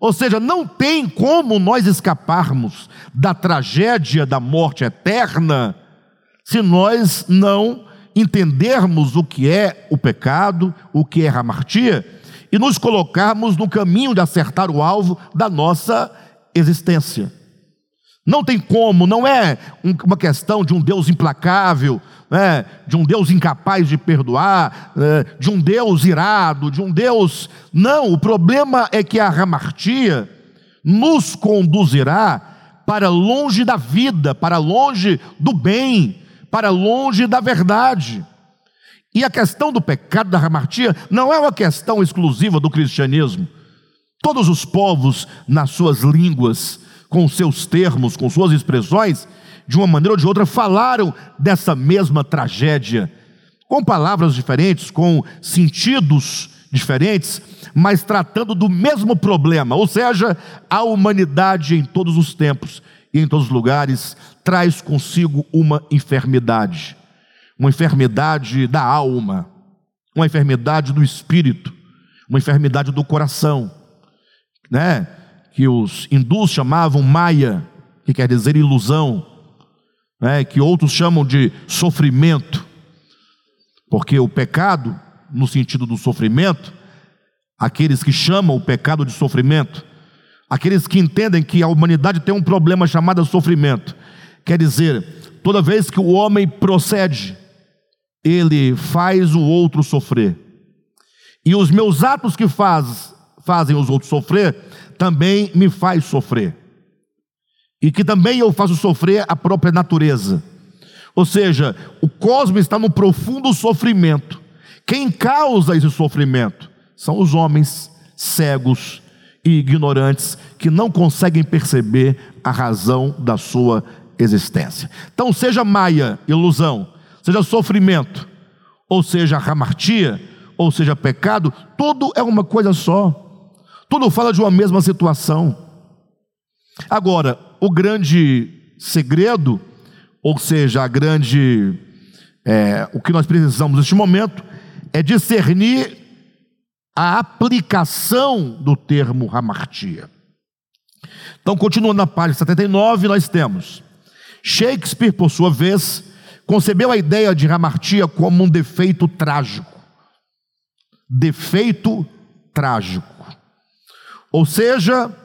Ou seja, não tem como nós escaparmos da tragédia da morte eterna se nós não entendermos o que é o pecado, o que é a hamartia, e nos colocarmos no caminho de acertar o alvo da nossa existência. Não tem como, não é uma questão de um Deus implacável, né, de um Deus incapaz de perdoar, né, de um Deus irado, de um Deus. Não, o problema é que a hamartia nos conduzirá para longe da vida, para longe do bem, para longe da verdade. E a questão do pecado da hamartia não é uma questão exclusiva do cristianismo. Todos os povos, nas suas línguas, com seus termos, com suas expressões, de uma maneira ou de outra, falaram dessa mesma tragédia, com palavras diferentes, com sentidos diferentes, mas tratando do mesmo problema, ou seja, a humanidade em todos os tempos e em todos os lugares traz consigo uma enfermidade, uma enfermidade da alma, uma enfermidade do espírito, uma enfermidade do coração, né? Que os hindus chamavam Maya, que quer dizer ilusão, né, que outros chamam de sofrimento, porque o pecado, no sentido do sofrimento, aqueles que chamam o pecado de sofrimento, aqueles que entendem que a humanidade tem um problema chamado sofrimento, quer dizer, toda vez que o homem procede, ele faz o outro sofrer. E os meus atos que faz, fazem os outros sofrer, também me faz sofrer. E que também eu faço sofrer a própria natureza. Ou seja, o cosmos está num profundo sofrimento. Quem causa esse sofrimento? São os homens cegos e ignorantes que não conseguem perceber a razão da sua existência. Então, seja maia, ilusão, seja sofrimento, ou seja hamartia, ou seja pecado, tudo é uma coisa só. Tudo fala de uma mesma situação. Agora, o grande segredo, ou seja, a grande, é, o que nós precisamos neste momento, é discernir a aplicação do termo hamartia. Então, continuando na página 79, nós temos Shakespeare, por sua vez, concebeu a ideia de hamartia como um defeito trágico. Defeito trágico. Ou seja,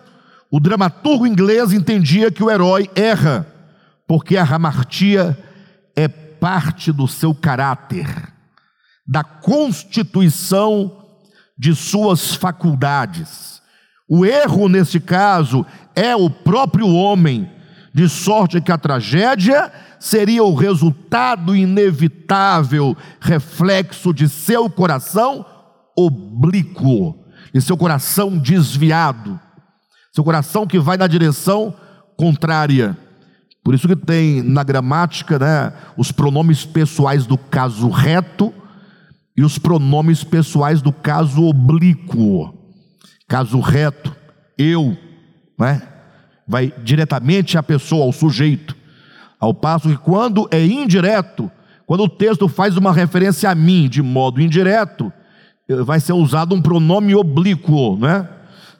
o dramaturgo inglês entendia que o herói erra, porque a hamartia é parte do seu caráter, da constituição de suas faculdades. O erro, nesse caso, é o próprio homem, de sorte que a tragédia seria o resultado inevitável, reflexo de seu coração oblíquo e seu coração desviado, seu coração que vai na direção contrária. Por isso que tem na gramática né, os pronomes pessoais do caso reto e os pronomes pessoais do caso oblíquo, caso reto, eu, né? vai diretamente à pessoa, ao sujeito. Ao passo que quando é indireto, quando o texto faz uma referência a mim de modo indireto, vai ser usado um pronome oblíquo, né?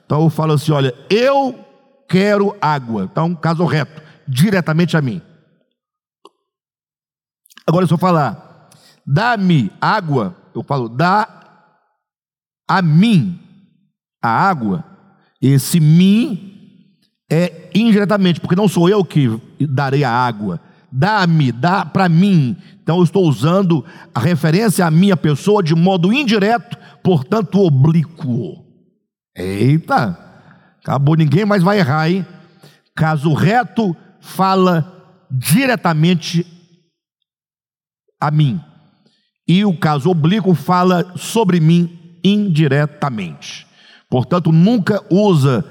Então eu falo assim: olha, eu quero água. Então, caso reto, diretamente a mim. Agora, se eu falar, dá-me água, eu falo, dá a mim a água, esse mim é indiretamente, porque não sou eu que darei a água. Dá-me, dá para mim. Então eu estou usando a referência à minha pessoa de modo indireto, portanto oblíquo. Eita, acabou, ninguém mais vai errar, hein? Caso reto fala diretamente a mim, e o caso oblíquo fala sobre mim indiretamente. Portanto, nunca usa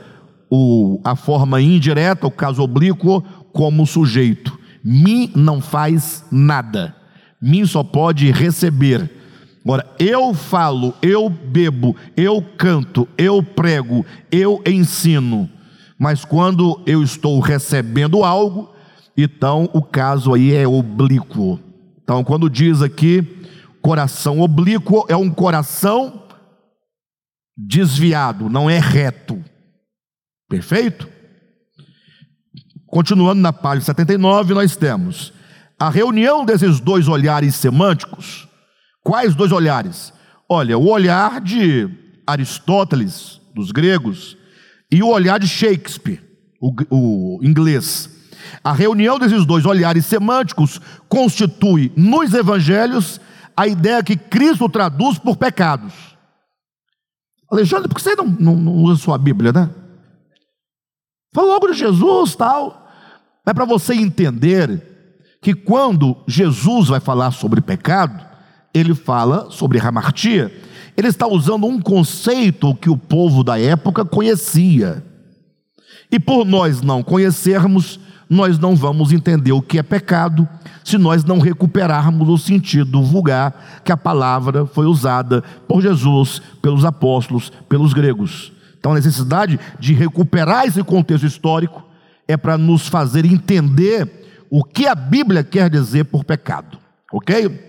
o, a forma indireta, o caso oblíquo, como sujeito. Mim não faz nada. Mim só pode receber. Agora, eu falo, eu bebo, eu canto, eu prego, eu ensino. Mas quando eu estou recebendo algo, então o caso aí é oblíquo. Então, quando diz aqui coração oblíquo, é um coração desviado, não é reto. Perfeito? Continuando na página 79, nós temos a reunião desses dois olhares semânticos. Quais dois olhares? Olha, o olhar de Aristóteles, dos gregos, e o olhar de Shakespeare, o, o inglês. A reunião desses dois olhares semânticos constitui nos evangelhos a ideia que Cristo traduz por pecados. Alexandre, por que você não, não, não usa sua Bíblia, né? Fala logo de Jesus, tal. É para você entender que quando Jesus vai falar sobre pecado, ele fala sobre hamartia. Ele está usando um conceito que o povo da época conhecia. E por nós não conhecermos, nós não vamos entender o que é pecado se nós não recuperarmos o sentido vulgar que a palavra foi usada por Jesus, pelos apóstolos, pelos gregos. Então, a necessidade de recuperar esse contexto histórico é para nos fazer entender o que a Bíblia quer dizer por pecado, ok?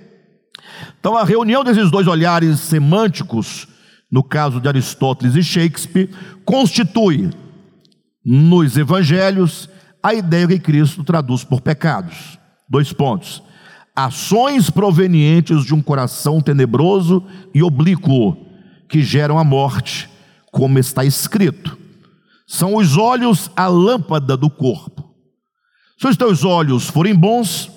Então, a reunião desses dois olhares semânticos, no caso de Aristóteles e Shakespeare, constitui nos evangelhos a ideia que Cristo traduz por pecados. Dois pontos. Ações provenientes de um coração tenebroso e oblíquo que geram a morte como está escrito: são os olhos a lâmpada do corpo. Se os teus olhos forem bons,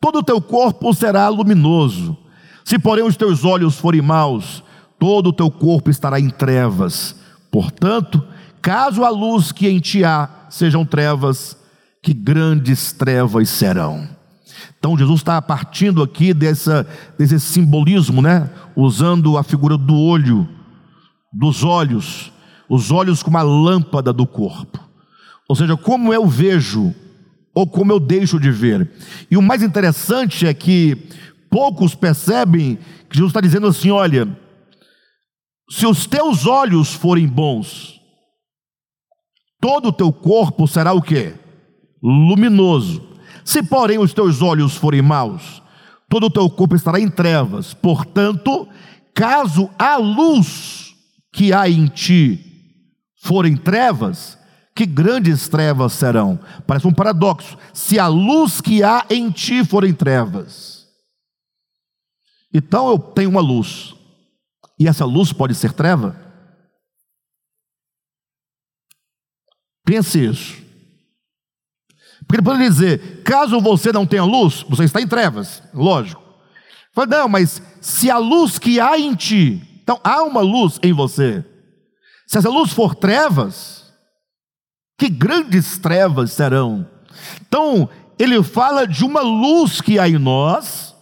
todo o teu corpo será luminoso. Se, porém, os teus olhos forem maus, todo o teu corpo estará em trevas. Portanto, caso a luz que em ti há sejam trevas, que grandes trevas serão. Então Jesus está partindo aqui dessa, desse simbolismo, né? Usando a figura do olho dos olhos, os olhos como a lâmpada do corpo. Ou seja, como eu vejo ou como eu deixo de ver. E o mais interessante é que poucos percebem que Jesus está dizendo assim: olha, se os teus olhos forem bons, todo o teu corpo será o que? Luminoso. Se, porém, os teus olhos forem maus, todo o teu corpo estará em trevas. Portanto, caso a luz que há em ti forem trevas, que grandes trevas serão. Parece um paradoxo. Se a luz que há em ti forem trevas, então eu tenho uma luz, e essa luz pode ser treva? Pense isso. Porque ele pode dizer: caso você não tenha luz, você está em trevas, lógico. Fala, não, mas se a luz que há em ti então há uma luz em você. Se essa luz for trevas, que grandes trevas serão. Então, ele fala de uma luz que há em nós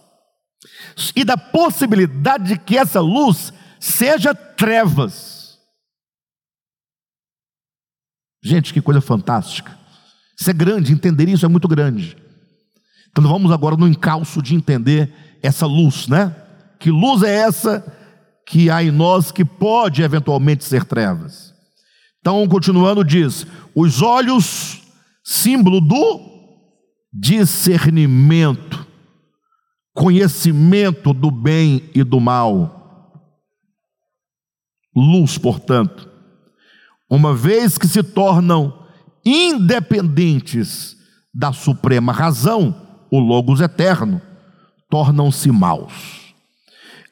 e da possibilidade de que essa luz seja trevas. Gente, que coisa fantástica. Isso é grande, entender isso é muito grande. Então vamos agora no encalço de entender essa luz, né? Que luz é essa que há em nós que pode eventualmente ser trevas? Então, continuando, diz: os olhos, símbolo do discernimento, conhecimento do bem e do mal. Luz, portanto, uma vez que se tornam independentes da suprema razão, o Logos eterno, tornam-se maus.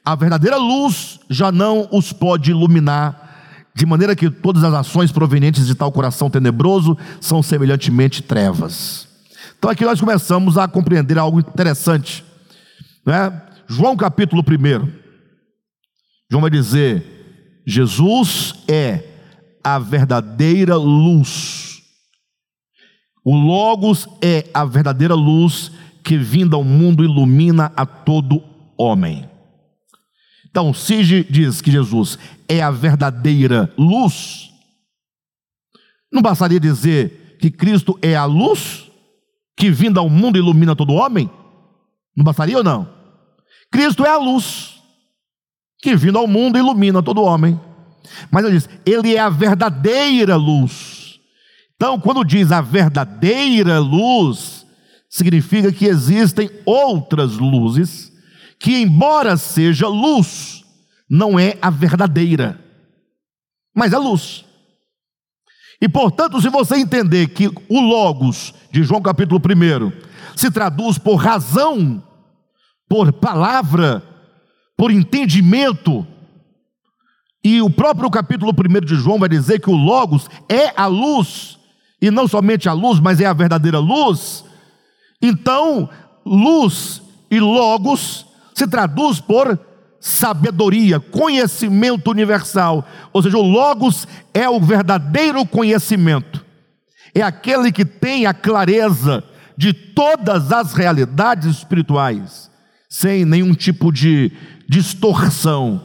A verdadeira luz já não os pode iluminar, de maneira que todas as ações provenientes de tal coração tenebroso são semelhantemente trevas. Então aqui nós começamos a compreender algo interessante. Né? João capítulo 1. João vai dizer: Jesus é a verdadeira luz. O Logos é a verdadeira luz que vinda ao mundo ilumina a todo homem. Então, se diz que Jesus é a verdadeira luz, não bastaria dizer que Cristo é a luz que vinda ao mundo ilumina todo homem? Não bastaria ou não? Cristo é a luz que vindo ao mundo ilumina todo homem. Mas ele diz, ele é a verdadeira luz. Então, quando diz a verdadeira luz, significa que existem outras luzes que, embora seja luz, não é a verdadeira, mas é luz. E portanto, se você entender que o Logos de João capítulo 1 se traduz por razão, por palavra, por entendimento, e o próprio capítulo 1 de João vai dizer que o Logos é a luz, e não somente a luz, mas é a verdadeira luz. Então, luz e Logos se traduz por sabedoria, conhecimento universal. Ou seja, o Logos é o verdadeiro conhecimento, é aquele que tem a clareza de todas as realidades espirituais, sem nenhum tipo de distorção.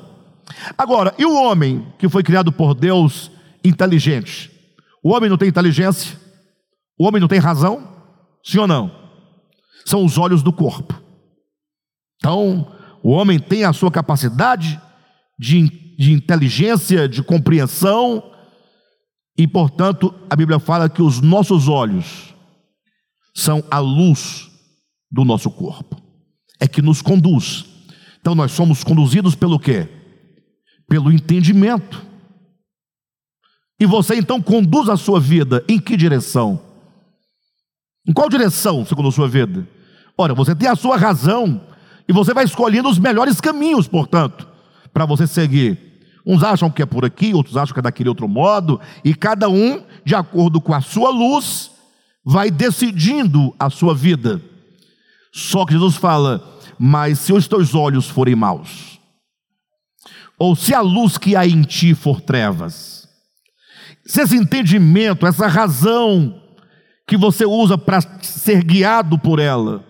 Agora, e o homem que foi criado por Deus inteligente? O homem não tem inteligência? O homem não tem razão? Sim ou não? São os olhos do corpo. Então, o homem tem a sua capacidade de, de inteligência, de compreensão, e portanto a Bíblia fala que os nossos olhos são a luz do nosso corpo, é que nos conduz. Então nós somos conduzidos pelo quê? Pelo entendimento. E você então conduz a sua vida em que direção? Em qual direção conduz a sua vida? Ora, você tem a sua razão, e você vai escolhendo os melhores caminhos, portanto, para você seguir. Uns acham que é por aqui, outros acham que é daquele outro modo, e cada um, de acordo com a sua luz, vai decidindo a sua vida. Só que Jesus fala: Mas se os teus olhos forem maus, ou se a luz que há em ti for trevas, se esse entendimento, essa razão que você usa para ser guiado por ela,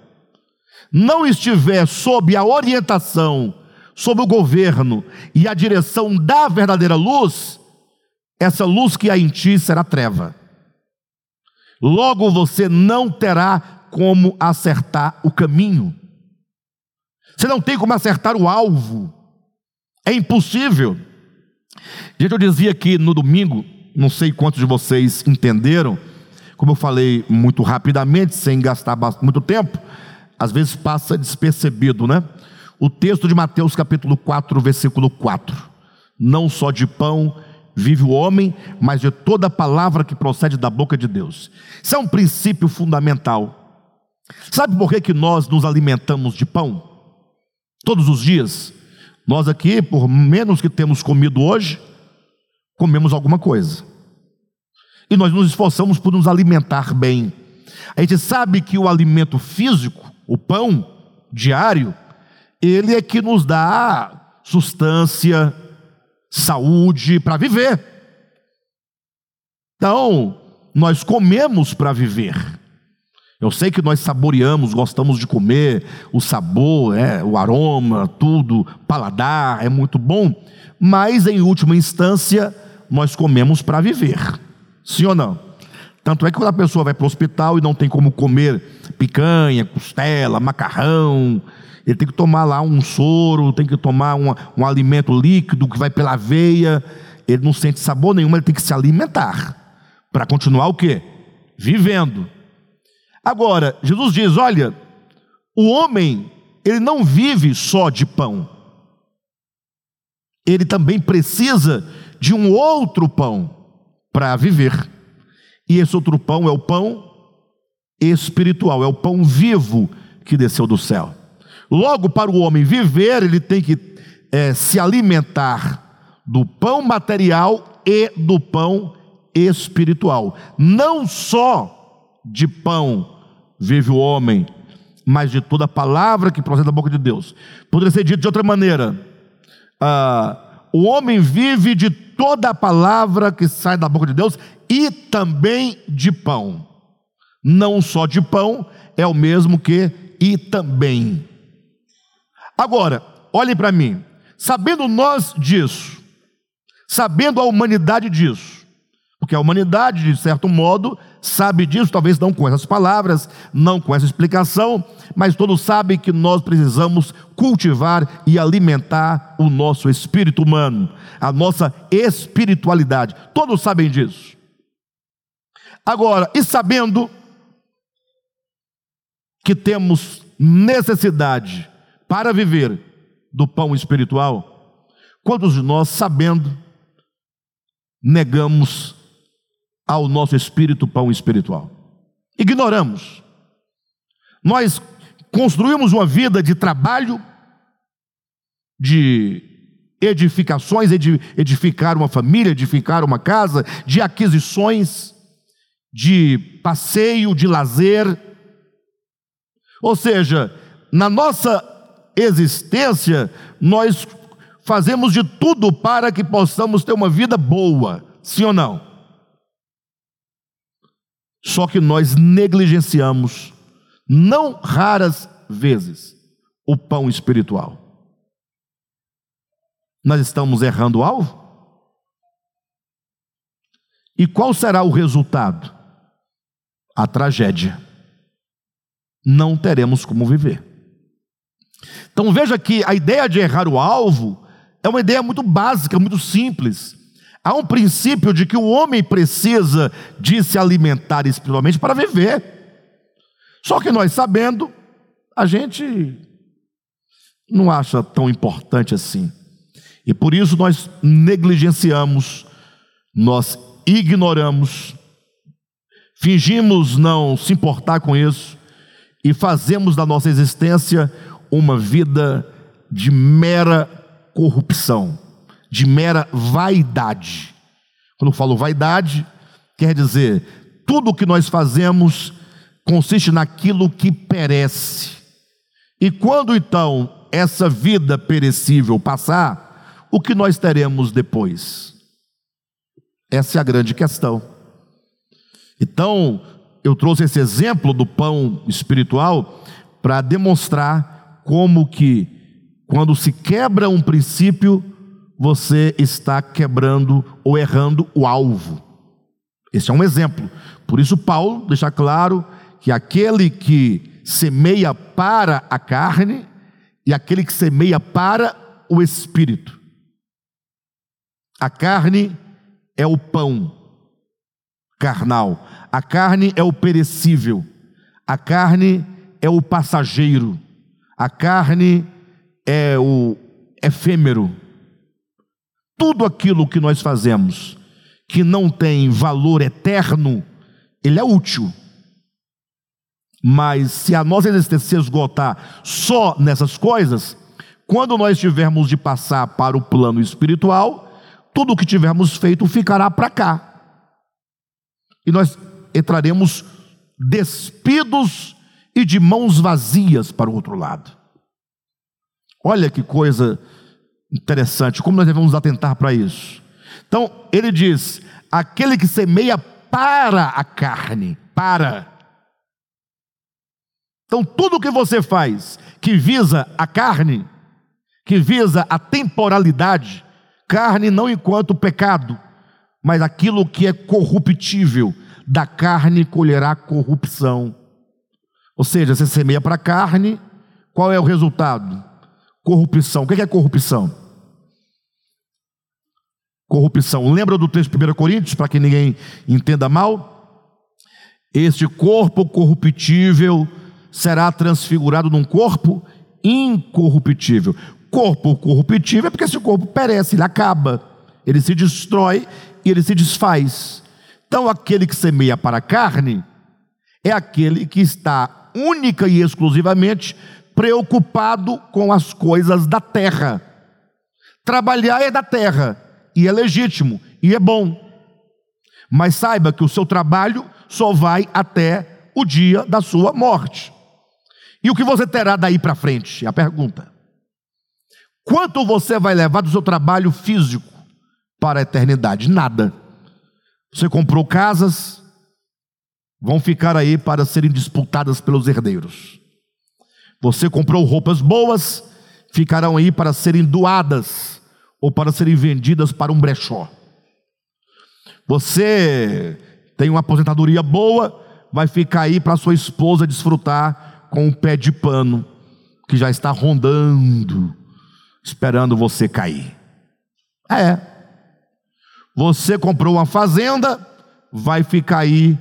não estiver sob a orientação, sob o governo e a direção da verdadeira luz, essa luz que há em ti será treva. Logo você não terá como acertar o caminho. Você não tem como acertar o alvo. É impossível. Gente, eu dizia aqui no domingo, não sei quantos de vocês entenderam, como eu falei muito rapidamente, sem gastar muito tempo, às vezes passa despercebido, né? O texto de Mateus capítulo 4, versículo 4. Não só de pão vive o homem, mas de toda palavra que procede da boca de Deus. Isso é um princípio fundamental. Sabe por que, que nós nos alimentamos de pão? Todos os dias. Nós aqui, por menos que temos comido hoje, comemos alguma coisa. E nós nos esforçamos por nos alimentar bem. A gente sabe que o alimento físico o pão diário, ele é que nos dá sustância, saúde para viver. Então, nós comemos para viver. Eu sei que nós saboreamos, gostamos de comer, o sabor, é, o aroma, tudo, paladar, é muito bom, mas em última instância, nós comemos para viver. Sim ou não? Tanto é que quando a pessoa vai para o hospital e não tem como comer picanha, costela, macarrão, ele tem que tomar lá um soro, tem que tomar um, um alimento líquido que vai pela veia, ele não sente sabor nenhum, ele tem que se alimentar para continuar o quê? Vivendo. Agora, Jesus diz: olha, o homem, ele não vive só de pão, ele também precisa de um outro pão para viver. E esse outro pão é o pão espiritual, é o pão vivo que desceu do céu. Logo, para o homem viver, ele tem que é, se alimentar do pão material e do pão espiritual. Não só de pão vive o homem, mas de toda palavra que procede da boca de Deus. Poderia ser dito de outra maneira: ah, o homem vive de toda a palavra que sai da boca de Deus e também de pão. Não só de pão, é o mesmo que e também. Agora, olhe para mim, sabendo nós disso, sabendo a humanidade disso, porque a humanidade, de certo modo, sabe disso, talvez não com essas palavras, não com essa explicação, mas todos sabem que nós precisamos cultivar e alimentar o nosso espírito humano, a nossa espiritualidade. Todos sabem disso. Agora, e sabendo que temos necessidade para viver do pão espiritual, quantos de nós, sabendo, negamos ao nosso espírito pão espiritual? Ignoramos. Nós construímos uma vida de trabalho, de edificações, edificar uma família, edificar uma casa, de aquisições, de passeio, de lazer. Ou seja, na nossa existência, nós fazemos de tudo para que possamos ter uma vida boa, sim ou não? Só que nós negligenciamos, não raras vezes, o pão espiritual. Nós estamos errando o alvo? E qual será o resultado? A tragédia. Não teremos como viver. Então veja que a ideia de errar o alvo é uma ideia muito básica, muito simples. Há um princípio de que o homem precisa de se alimentar espiritualmente para viver. Só que nós sabendo, a gente não acha tão importante assim. E por isso nós negligenciamos, nós ignoramos, fingimos não se importar com isso e fazemos da nossa existência uma vida de mera corrupção, de mera vaidade. Quando eu falo vaidade, quer dizer, tudo o que nós fazemos consiste naquilo que perece. E quando então essa vida perecível passar, o que nós teremos depois? Essa é a grande questão. Então, eu trouxe esse exemplo do pão espiritual para demonstrar como que quando se quebra um princípio, você está quebrando ou errando o alvo. Esse é um exemplo. Por isso, Paulo deixa claro que aquele que semeia para a carne e aquele que semeia para o espírito. A carne é o pão carnal, a carne é o perecível, a carne é o passageiro. A carne é o efêmero. Tudo aquilo que nós fazemos que não tem valor eterno, ele é útil. Mas se a nossa existência se esgotar só nessas coisas, quando nós tivermos de passar para o plano espiritual, tudo o que tivermos feito ficará para cá. E nós entraremos despidos e de mãos vazias para o outro lado. Olha que coisa interessante, como nós devemos atentar para isso. Então, ele diz: aquele que semeia para a carne, para. Então, tudo que você faz que visa a carne, que visa a temporalidade, carne não enquanto pecado, mas aquilo que é corruptível, da carne colherá corrupção. Ou seja, você semeia para a carne, qual é o resultado? Corrupção. O que é corrupção? Corrupção. Lembra do texto de 1 Coríntios, para que ninguém entenda mal? Este corpo corruptível será transfigurado num corpo incorruptível. Corpo corruptível é porque esse corpo perece, ele acaba, ele se destrói e ele se desfaz. Então, aquele que semeia para a carne é aquele que está única e exclusivamente preocupado com as coisas da terra. Trabalhar é da terra, e é legítimo, e é bom. Mas saiba que o seu trabalho só vai até o dia da sua morte. E o que você terá daí para frente? É a pergunta. Quanto você vai levar do seu trabalho físico para a eternidade? Nada. Você comprou casas, vão ficar aí para serem disputadas pelos herdeiros. Você comprou roupas boas, ficarão aí para serem doadas ou para serem vendidas para um brechó. Você tem uma aposentadoria boa, vai ficar aí para sua esposa desfrutar com um pé de pano que já está rondando, esperando você cair. É. Você comprou uma fazenda, vai ficar aí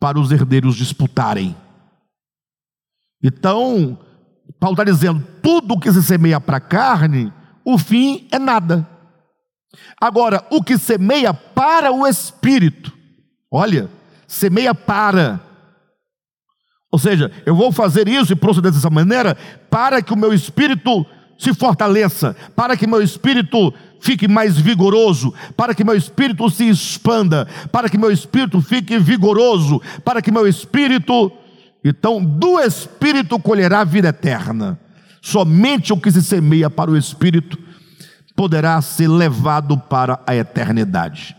para os herdeiros disputarem. Então, Paulo está dizendo: tudo que se semeia para a carne, o fim é nada. Agora, o que semeia para o espírito, olha, semeia para. Ou seja, eu vou fazer isso e proceder dessa maneira para que o meu espírito se fortaleça, para que meu espírito fique mais vigoroso, para que meu espírito se expanda, para que meu espírito fique vigoroso, para que meu espírito, então, do espírito colherá vida eterna. Somente o que se semeia para o espírito poderá ser levado para a eternidade.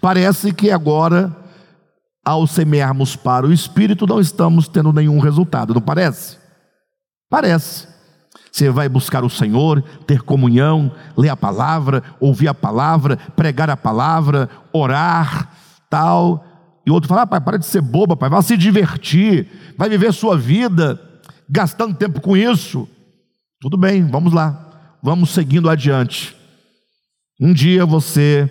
Parece que agora, ao semearmos para o espírito, não estamos tendo nenhum resultado, não parece? Parece. Você vai buscar o Senhor, ter comunhão, ler a palavra, ouvir a palavra, pregar a palavra, orar, tal. E outro fala: ah, pai, para de ser boba, pai, vai se divertir, vai viver sua vida, gastando tempo com isso. Tudo bem, vamos lá, vamos seguindo adiante. Um dia você,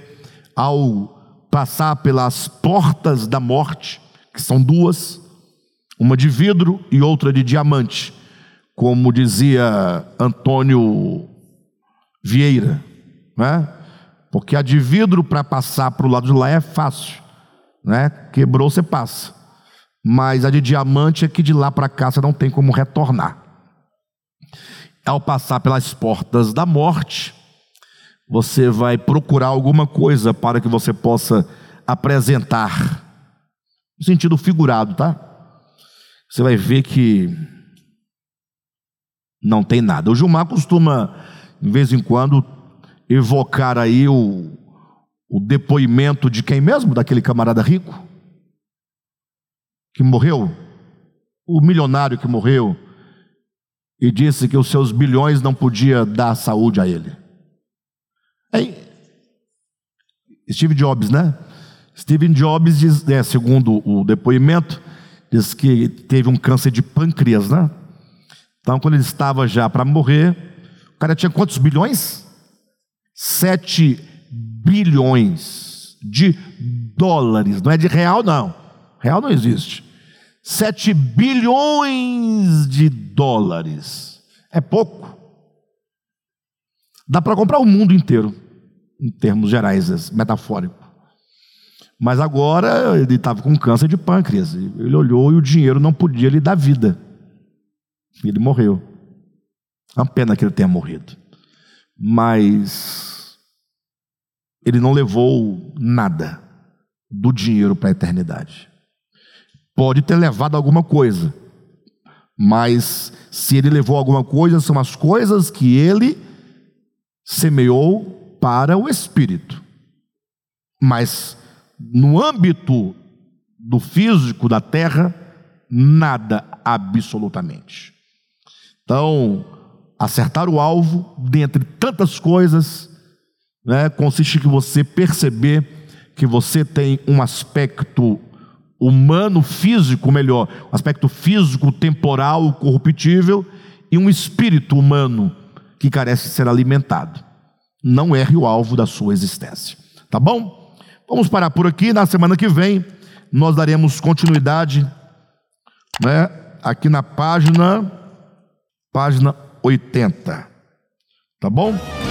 ao passar pelas portas da morte, que são duas, uma de vidro e outra de diamante, como dizia Antônio Vieira, né? porque a de vidro para passar para o lado de lá é fácil, né? quebrou, você passa, mas a de diamante é que de lá para cá você não tem como retornar. Ao passar pelas portas da morte, você vai procurar alguma coisa para que você possa apresentar, no sentido figurado, tá? Você vai ver que não tem nada. O Gilmar costuma, de vez em quando, evocar aí o, o depoimento de quem mesmo? Daquele camarada rico que morreu, o milionário que morreu e disse que os seus bilhões não podia dar saúde a ele. Aí, Steve Jobs, né? Steve Jobs diz, é, segundo o depoimento, diz que teve um câncer de pâncreas, né? Então, quando ele estava já para morrer, o cara tinha quantos bilhões? Sete bilhões de dólares, não é de real, não. Real não existe. Sete bilhões de dólares. É pouco. Dá para comprar o mundo inteiro, em termos gerais, metafórico. Mas agora ele estava com câncer de pâncreas. Ele olhou e o dinheiro não podia lhe dar vida. Ele morreu. É uma pena que ele tenha morrido. Mas ele não levou nada do dinheiro para a eternidade. Pode ter levado alguma coisa, mas se ele levou alguma coisa, são as coisas que ele semeou para o espírito. Mas no âmbito do físico da terra, nada absolutamente. Então, acertar o alvo, dentre tantas coisas, né, consiste em você perceber que você tem um aspecto humano, físico, melhor, aspecto físico, temporal, corruptível, e um espírito humano que carece de ser alimentado. Não erre o alvo da sua existência. Tá bom? Vamos parar por aqui. Na semana que vem, nós daremos continuidade, né? Aqui na página, página 80. Tá bom?